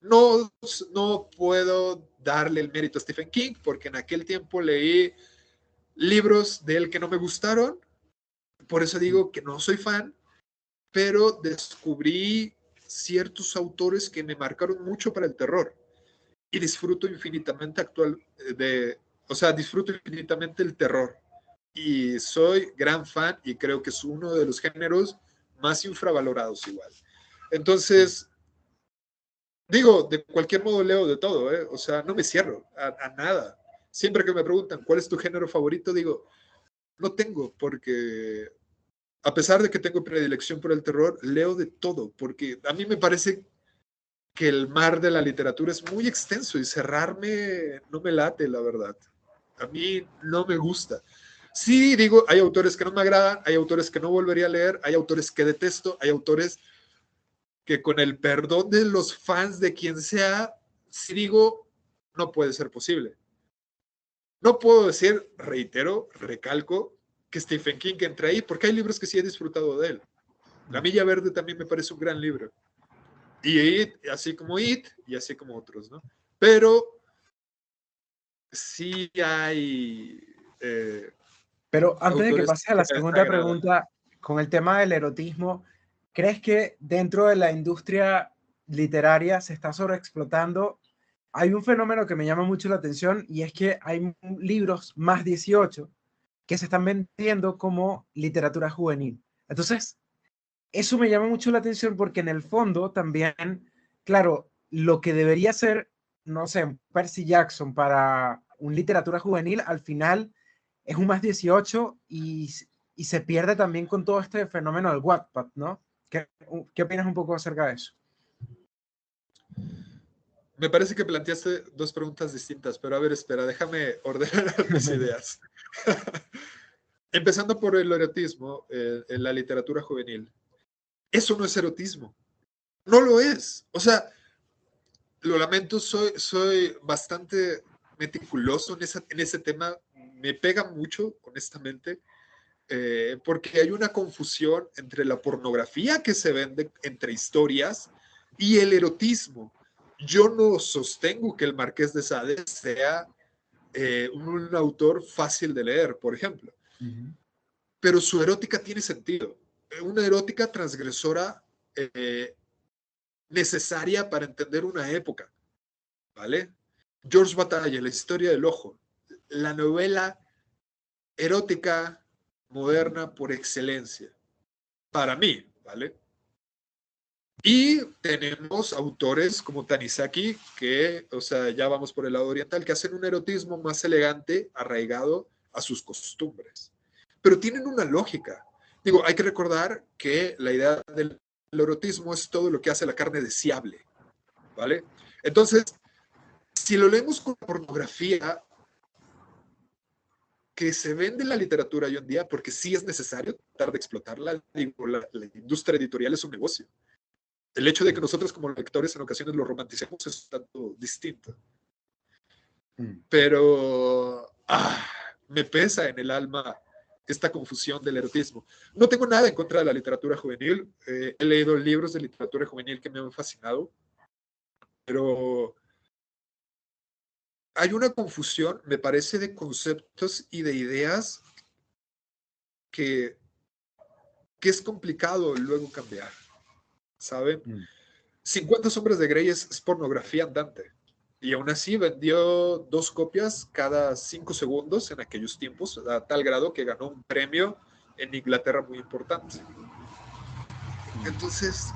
No, no puedo darle el mérito a Stephen King porque en aquel tiempo leí libros de él que no me gustaron, por eso digo que no soy fan, pero descubrí ciertos autores que me marcaron mucho para el terror y disfruto infinitamente actual eh, de, o sea, disfruto infinitamente el terror y soy gran fan y creo que es uno de los géneros más infravalorados igual. Entonces, digo, de cualquier modo leo de todo, ¿eh? o sea, no me cierro a, nada. Siempre que me preguntan cuál es tu género favorito, digo, no tengo, porque a pesar de que tengo predilección por el terror, leo de todo, porque a mí me parece que el mar de la literatura es muy extenso y cerrarme no me late, la verdad. A mí no me gusta. Sí, digo, hay autores que no me agradan, hay autores que no volvería a leer, hay autores que detesto, hay autores que con el perdón de los fans de quien sea, sí digo, no puede ser posible. No puedo decir, reitero, recalco, que Stephen King entre ahí, porque hay libros que sí he disfrutado de él. La Milla Verde también me parece un gran libro. Y It, así como It, y así como otros, ¿no? Pero sí hay eh, pero antes de que pase a la segunda pregunta, con el tema del erotismo, ¿crees que dentro de la industria literaria se está sobreexplotando? Hay un fenómeno que me llama mucho la atención y es que hay libros más 18 que se están vendiendo como literatura juvenil. Entonces, eso me llama mucho la atención porque en el fondo también, claro, lo que debería ser, no sé, Percy Jackson para un literatura juvenil, al final es un más 18 y, y, se pierde también con todo este fenómeno del Wattpad, ¿no? ¿Qué, ¿Qué opinas un poco acerca de eso? Me parece que planteaste dos preguntas distintas, pero a ver, espera, déjame ordenar (laughs) mis ideas. (laughs) Empezando por el erotismo eh, en la literatura juvenil. Eso no es erotismo. No lo es. O sea, lo lamento, soy, soy bastante meticuloso en, esa, en ese tema me pega mucho, honestamente, eh, porque hay una confusión entre la pornografía que se vende entre historias y el erotismo. Yo no sostengo que el Marqués de Sade sea eh, un, autor fácil de leer, por ejemplo, pero su erótica tiene sentido. Una erótica transgresora eh, necesaria para entender una época, ¿vale? George Bataille, La historia del ojo, la novela erótica moderna por excelencia, para mí, ¿vale? Y tenemos autores como Tanizaki, que, o sea, ya vamos por el lado oriental, que hacen un erotismo más elegante, arraigado a sus costumbres. Pero tienen una lógica. Digo, hay que recordar que la idea del erotismo es todo lo que hace la carne deseable, ¿vale? Entonces, si lo leemos con pornografía, que se vende en la literatura hoy en día porque sí es necesario tratar de explotarla. La, la, industria editorial es un negocio. El hecho de que nosotros como lectores en ocasiones lo romanticemos es tanto distinto. Mm. Pero ah, me pesa en el alma esta confusión del erotismo. No tengo nada en contra de la literatura juvenil. Eh, he leído libros de literatura juvenil que me han fascinado, pero hay una confusión, me parece, de conceptos y de ideas que, que es complicado luego cambiar, ¿saben? 50 mm. sombras de Grey es, pornografía andante. Y aún así vendió dos copias cada cinco segundos en aquellos tiempos, a tal grado que ganó un premio en Inglaterra muy importante. Entonces...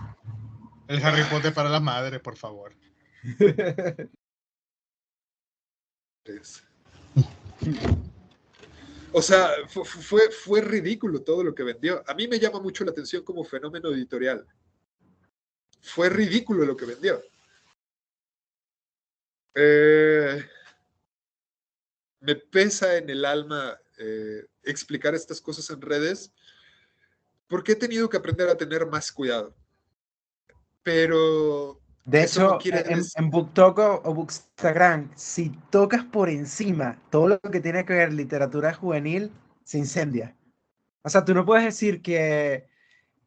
El Harry. Potter para la madre, por favor. O sea, fue, fue, ridículo todo lo que vendió. A mí me llama mucho la atención como fenómeno editorial. Fue ridículo lo que vendió. Eh, me pesa en el alma eh, explicar estas cosas en redes porque he tenido que aprender a tener más cuidado. Pero de hecho, en, en, BookTok o, Bookstagram, si tocas por encima todo lo que tiene que ver literatura juvenil, se incendia. O sea, tú no puedes decir que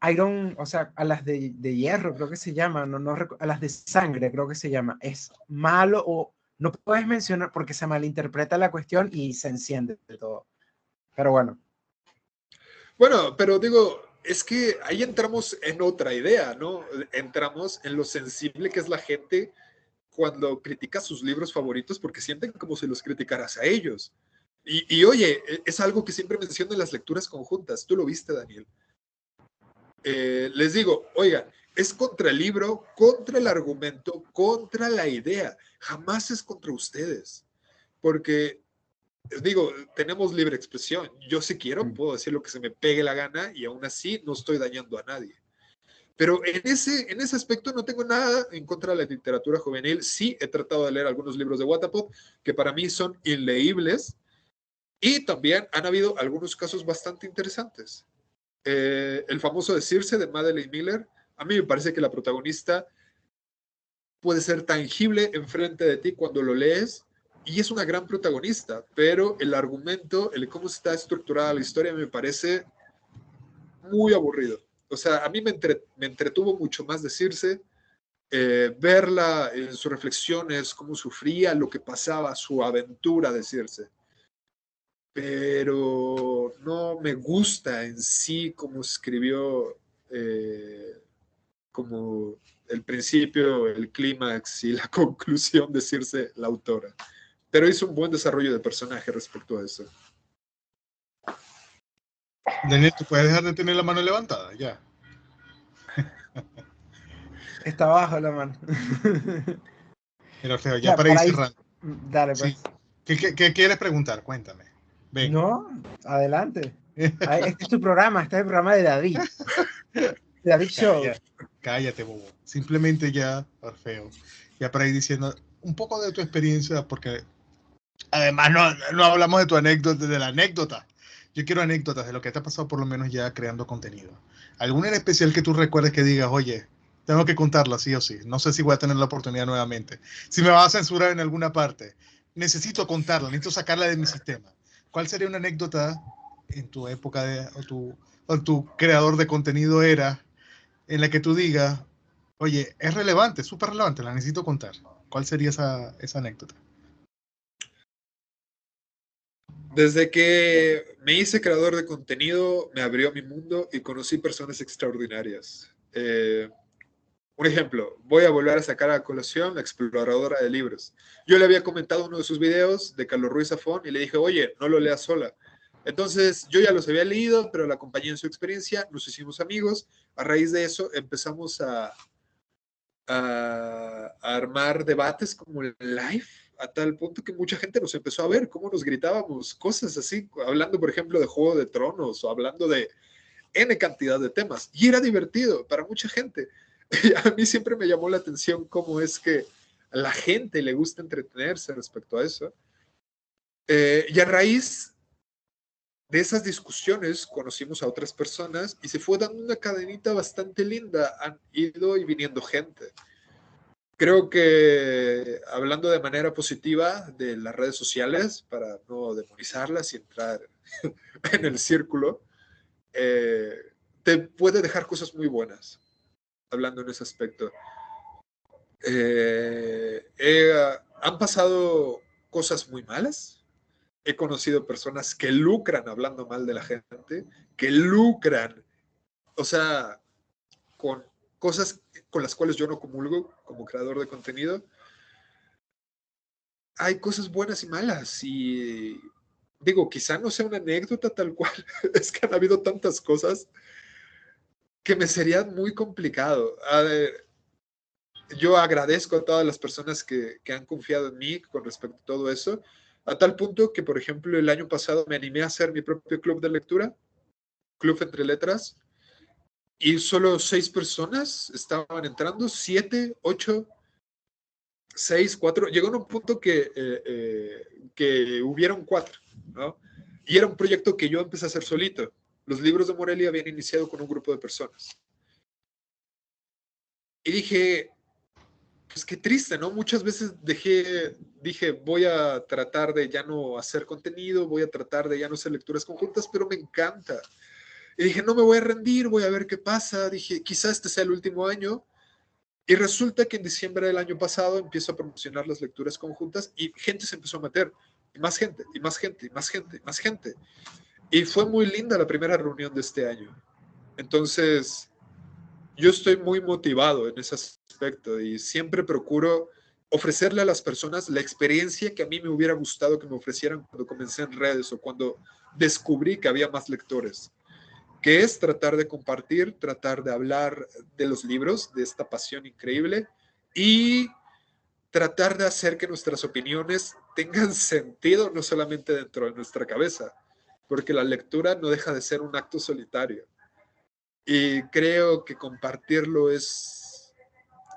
Iron, o sea, a las de, de hierro, creo que se llama, no, no, a las de sangre, creo que se llama, es malo o no puedes mencionar porque se malinterpreta la cuestión y se enciende de todo. Pero bueno. Bueno, pero digo, es que ahí entramos en otra idea, ¿no? Entramos en lo sensible que es la gente cuando critica sus libros favoritos porque sienten como si los criticaras a ellos. Y, oye, e, es algo que siempre menciono en las lecturas conjuntas. Tú lo viste, Daniel. Eh, les digo, oigan, es contra el libro, contra el argumento, contra la idea. Jamás es contra ustedes. Porque digo, tenemos libre expresión. Yo si quiero mm. puedo decir lo que se me pegue la gana y aún así no estoy dañando a nadie. Pero en ese, en ese aspecto no tengo nada en contra de la literatura juvenil. Sí he tratado de leer algunos libros de Wattapod que para mí son inleíbles y también han habido algunos casos bastante interesantes. Eh, el famoso Decirse de Madeleine Miller, a mí me parece que la protagonista puede ser tangible enfrente de ti cuando lo lees y es una gran protagonista, pero el argumento, el cómo está estructurada la historia me parece muy aburrido. O sea, a mí me, entretuvo mucho más decirse, eh, verla en sus reflexiones, cómo sufría, lo que pasaba, su aventura, decirse. Pero no me gusta en sí cómo escribió, eh, como el principio, el clímax y la (laughs) conclusión, decirse la autora pero hizo un buen desarrollo de personaje respecto a eso. Daniel, ¿tú puedes dejar de tener la mano levantada? Ya. (laughs) Está abajo la mano. Pero feo, ya, para, ir cerrando. Dale, pues. ¿Qué, quieres preguntar? Cuéntame. No, adelante. Este es tu programa, este es el programa de David. David Show. Cállate, bobo. Simplemente ya, Orfeo. Ya para ir diciendo un poco de tu experiencia, porque Además, no, no hablamos de tu anécdota, de la anécdota. Yo quiero anécdotas de lo que te ha pasado por lo menos ya creando contenido. ¿Alguna en especial que tú recuerdes que digas, oye, tengo que contarla sí o sí? No sé si voy a tener la oportunidad nuevamente. Si me vas a censurar en alguna parte, necesito contarla, necesito sacarla de mi sistema. ¿Cuál sería una anécdota en tu época de, o, tu, o tu creador de contenido era en la que tú digas, oye, es relevante, súper relevante, la necesito contar? ¿Cuál sería esa, esa anécdota? Desde que me hice creador de contenido, me abrió mi mundo y conocí personas extraordinarias. Eh, un ejemplo, voy a volver a sacar a colación la exploradora de libros. Yo le había comentado uno de sus videos de Carlos Ruiz Zafón y le dije, oye, no lo leas sola. Entonces yo ya los había leído, pero la acompañé en su experiencia, nos hicimos amigos. A raíz de eso empezamos a, armar debates como el live a tal punto que mucha gente nos empezó a ver cómo nos gritábamos cosas así, hablando, por ejemplo, de Juego de Tronos o hablando de N cantidad de temas. Y era divertido para mucha gente. (laughs) a mí siempre me llamó la atención cómo es que a la gente le gusta entretenerse respecto a eso. Eh, y a raíz de esas discusiones conocimos a otras personas y se fue dando una cadenita bastante linda. Han ido y viniendo gente. Creo que hablando de manera positiva de las redes sociales, para no demonizarlas y entrar (laughs) en el círculo, eh, te puede dejar cosas muy buenas, hablando en ese aspecto. Eh, han pasado cosas muy malas. He conocido personas que lucran hablando mal de la gente, que lucran, o sea, con cosas con las cuales yo no comulgo como creador de contenido. Hay cosas buenas y malas y digo, quizá no sea una anécdota tal cual, (laughs) es que han habido tantas cosas que me sería muy complicado. yo agradezco a todas las personas que, que, han confiado en mí con respecto a todo eso. A tal punto que, por ejemplo, el año pasado me animé a hacer mi propio club de lectura, Club Entre Letras, y solo seis personas estaban entrando, siete, ocho, seis, cuatro. Llegó a un punto que, eh, eh, que hubieron cuatro. Y era un proyecto que yo empecé a hacer solito. Los libros de Morelia habían iniciado con un grupo de personas. Y dije, pues qué triste, ¿no? Muchas veces dejé, dije, voy a tratar de ya no hacer contenido, voy a tratar de ya no hacer lecturas conjuntas, pero me encanta. Y dije, no me voy a rendir, voy a ver qué pasa. Dije, quizás este sea el último año. Y resulta que en diciembre del año pasado empiezo a promocionar las lecturas conjuntas y gente se empezó a meter, y más gente, y más gente, y más gente, y más gente. Y fue muy linda la primera reunión de este año. Entonces, yo estoy muy motivado en ese aspecto y siempre procuro ofrecerle a las personas la experiencia que a mí me hubiera gustado que me ofrecieran cuando comencé en redes o cuando descubrí que había más lectores, que es tratar de compartir, tratar de hablar de los libros, de esta pasión increíble y tratar de hacer que nuestras opiniones tengan (laughs) sentido no solamente dentro de nuestra cabeza, porque la lectura no deja de ser un acto solitario. Y creo que compartirlo es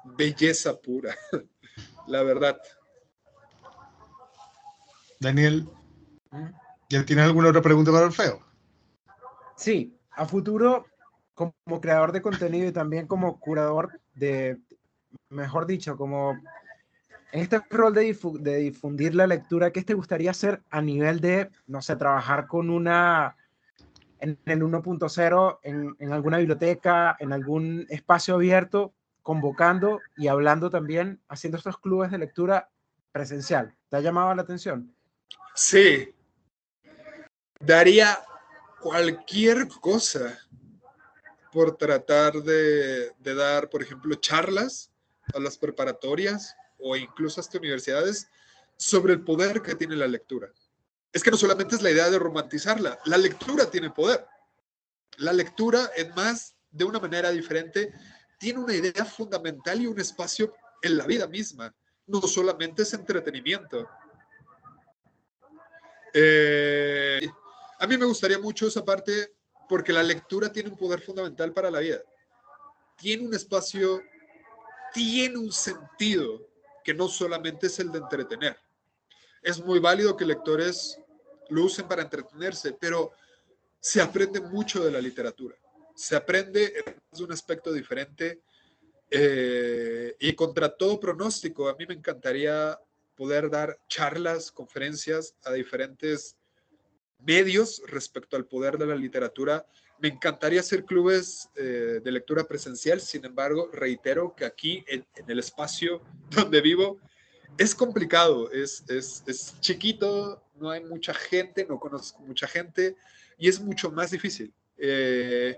belleza pura, (laughs) la verdad. Daniel, ¿ya tienes alguna otra pregunta para Orfeo? Sí, a futuro, como creador de contenido y también como curador de, mejor dicho, como este rol de, de difundir la lectura, ¿qué te gustaría hacer a nivel de, no sé, trabajar con una en el 1.0, en, en, alguna biblioteca, en algún espacio abierto, convocando y hablando también, haciendo estos clubes de lectura presencial. ¿Te ha llamado la atención? Sí. Daría cualquier cosa por tratar de, de dar, por ejemplo, charlas a las preparatorias o incluso hasta universidades sobre el poder que tiene la lectura es que no solamente es la idea de romantizarla, la lectura tiene poder. La lectura, en más, de una manera diferente, tiene una idea fundamental y un espacio en la vida misma. No solamente es entretenimiento. Eh, a mí me gustaría mucho esa parte porque la lectura tiene un poder fundamental para la vida. Tiene un espacio, tiene un sentido que no solamente es el de entretener. Es muy válido que lectores lo usen para entretenerse, pero se aprende mucho de la literatura. Se aprende en un aspecto diferente eh, y contra todo pronóstico, a mí me encantaría poder dar charlas, conferencias a diferentes medios respecto al poder de la literatura. Me encantaría hacer clubes eh, de lectura presencial, sin embargo, reitero que aquí en, el espacio (laughs) donde vivo es complicado, es, es, es, chiquito, no hay mucha gente, no conozco mucha gente y es mucho más difícil. Eh,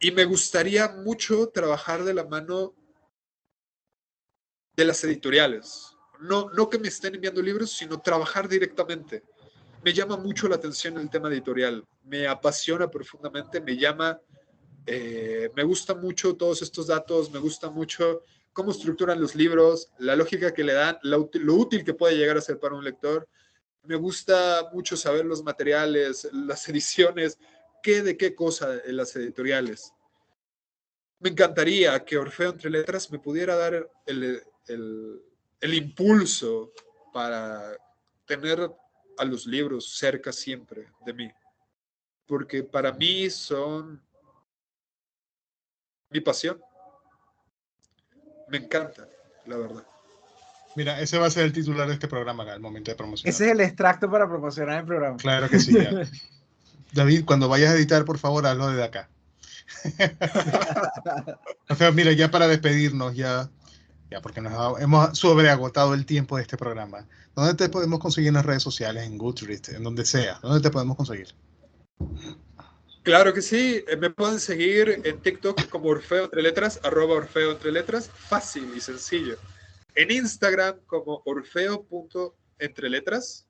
y me gustaría mucho trabajar de la mano de las editoriales. No, no que me estén enviando libros, sino trabajar directamente. Me llama mucho la atención el tema editorial, me apasiona profundamente, me llama, eh, me gusta mucho todos estos datos, me gusta mucho cómo estructuran los libros, la lógica que le dan, lo, útil que puede llegar a ser para un lector. Me gusta mucho saber los materiales, las (laughs) ediciones, qué de qué cosa en las editoriales. Me encantaría que Orfeo entre letras me pudiera dar el, el, el impulso para tener a los libros cerca siempre de mí, porque para mí son mi pasión me encanta, la verdad. Mira, ese va a ser el titular de este programa al momento de promocionar. Ese es el extracto para promocionar el programa. Claro que sí. (laughs) David, cuando vayas a editar, por favor, hazlo desde acá. (laughs) (laughs) o sea, mira, ya para despedirnos, ya, ya porque nos hemos sobreagotado el tiempo de este programa. ¿Dónde te podemos conseguir en las redes sociales, en Goodreads, en donde sea? ¿Dónde te podemos conseguir? Claro que sí, eh, me pueden seguir en TikTok como Orfeo entre letras, arroba Orfeo entre letras, fácil y sencillo. En Instagram como Orfeo.entreletras.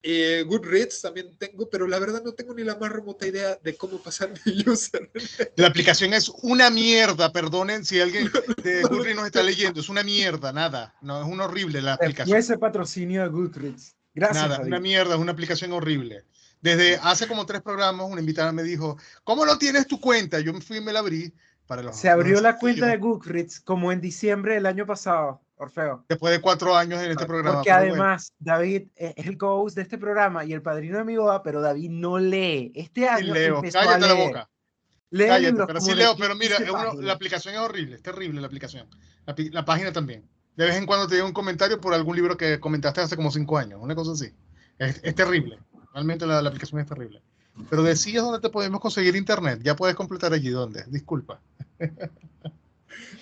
Y Goodreads también tengo, pero la verdad no tengo ni la más remota idea de cómo pasar mi (laughs) user. La aplicación es una mierda, perdonen si alguien (laughs) de Goodreads nos está leyendo, es una mierda, nada, no, es un horrible la aplicación. Y ese patrocinio de Goodreads. Gracias. Nada, David. una mierda, es una aplicación horrible. Desde hace como tres programas, una invitada me dijo, ¿cómo no tienes tu cuenta? Yo me fui y me la abrí para los... Se abrió los la cuenta de Goodreads como en diciembre del año pasado, Orfeo. Después de cuatro años en este programa. Porque bueno. además David es el co-host de este programa y el padrino de mi boda, pero David no lee. Este Sí, año Leo, empezó a cállate la leer. boca. Lee Cállate, libros pero sí leo, pero mira, 15 es uno- páginas. la aplicación es horrible, es terrible la aplicación. La, página también. De vez en cuando te llega un comentario por algún libro que comentaste hace como cinco años, una cosa así. Es, es terrible. Realmente la, la aplicación es terrible. Pero decías dónde te podemos conseguir internet. Ya puedes completar allí. ¿Dónde? Disculpa. (laughs)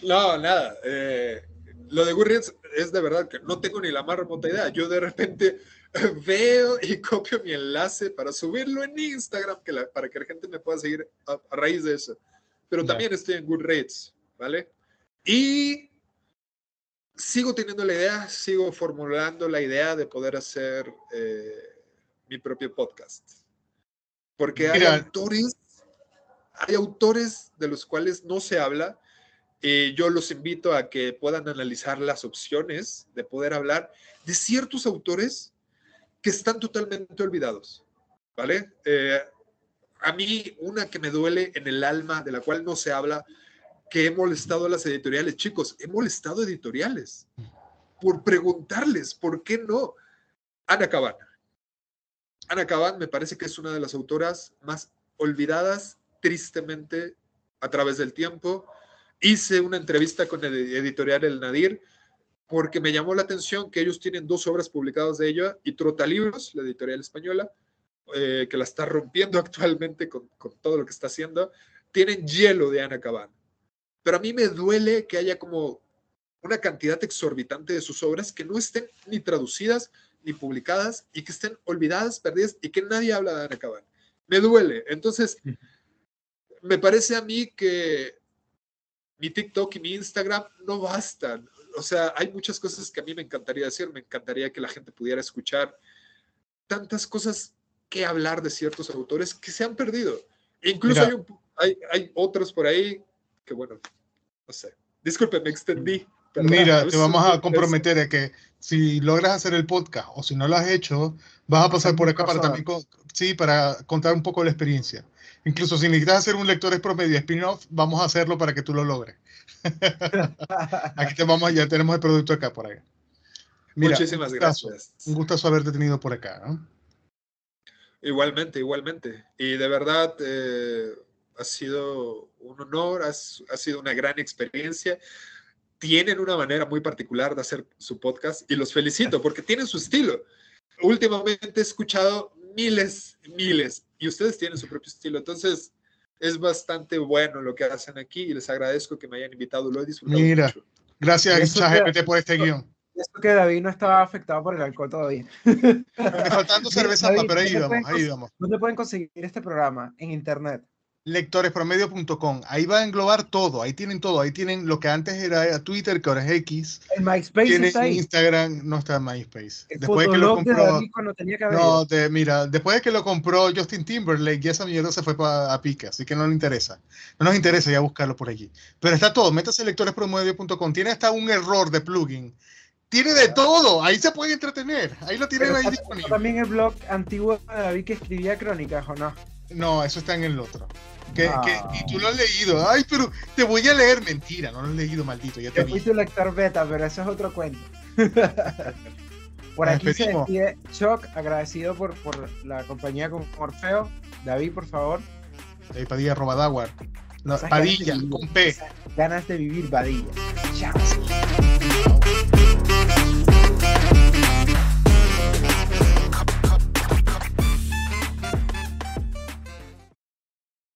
No, nada. eh, lo de Goodreads es de verdad que no tengo ni la más remota idea. Yo de repente (laughs) veo y copio mi enlace para subirlo en Instagram que la- para que la gente me pueda seguir a, a raíz de eso. Pero también estoy en Goodreads, ¿vale? Y sigo teniendo la idea, sigo formulando la idea de poder hacer eh, mi propio podcast. Porque hay autores, hay autores de los cuales no se habla. Y yo los invito a que puedan analizar las opciones de poder hablar de ciertos autores que están totalmente olvidados, ¿vale? Eh, a mí, una que me duele en el alma, de la cual no se habla, que he molestado a las editoriales. Chicos, he molestado editoriales por preguntarles, ¿por qué no? Ana Cabana. Ana Cabán me parece que es una de las autoras más olvidadas, tristemente, a través del tiempo. Hice una entrevista con el editorial El Nadir porque me llamó la atención que ellos tienen dos obras publicadas de ella y Trotalibros, la editorial española, eh, que la está rompiendo (laughs) actualmente con, con todo lo que está haciendo, tienen hielo de Ana Cabán. Pero a mí me duele que haya como una cantidad exorbitante de sus obras que no estén ni traducidas ni publicadas y que estén olvidadas, perdidas y que nadie habla de Ana Cabán. Me duele. Entonces, me parece a mí que mi TikTok y mi Instagram no bastan. O sea, hay muchas cosas que a mí me encantaría decir, me encantaría que la gente pudiera escuchar tantas cosas que hablar de ciertos autores que se han perdido. Incluso hay, un- hay, hay otros por ahí que, bueno, no sé. Disculpe, me extendí. Mira, te vamos a comprometer a que si logras hacer el podcast o si no lo has hecho, vas a pasar por acá para también, sí, para contar un poco la experiencia. Incluso si necesitas hacer un lectores promedio spin-off, vamos a hacerlo para que tú lo logres. (laughs) Aquí te vamos, ya tenemos el producto acá por ahí. Mira, Muchísimas un gustazo, gracias. Un gustazo haberte tenido por acá. ¿no? Igualmente, igualmente. Y de verdad eh, ha sido un honor, ha, ha sido una gran experiencia. Tienen una manera muy particular de hacer su podcast y los felicito porque tienen su estilo. Últimamente he escuchado miles, miles y ustedes tienen su propio estilo. Entonces es bastante bueno lo que hacen aquí y les agradezco que me hayan invitado. Lo he disfrutado Mira. mucho. Gracias, ChatGPT, por este guion. Eso que David no estaba afectado por el alcohol todavía. Me faltando (laughs) cerveza David, pero ahí ¿dónde vamos, ahí vamos. ¿Dónde pueden conseguir este programa? En internet. Lectorespromedio.com. Ahí va a englobar todo. Ahí tienen todo. Ahí tienen lo que antes era Twitter, que ahora es X. El MySpace Tienen está ahí. Instagram, no está en MySpace. El Después de que lo de compró. David cuando tenía. No, te- mira, después de que lo compró Justin Timberlake, ya esa mierda se fue pa- a pique, así que no le interesa. No nos interesa ya buscarlo por allí. Pero está todo, métase en lectorespromedio.com. Tiene hasta un error de plugin. Tiene de todo, ahí se puede entretener. Ahí lo tienen Pero ahí disponible. también el blog antiguo de David que escribía crónicas, ¿o no? No, eso está en el otro. Que, Ah. que- y tú lo has leído. Ay, pero te voy a leer. Mentira, no lo has leído, maldito. Ya te Yo fui tu lector beta, pero eso es otro cuento. (laughs) por Nos aquí se despide Choc, agradecido por, por la compañía con Orfeo. David, por favor. Ahí Padilla Robadawar. No, Padilla, vivir, con P. Ganas de vivir Badilla. Chao.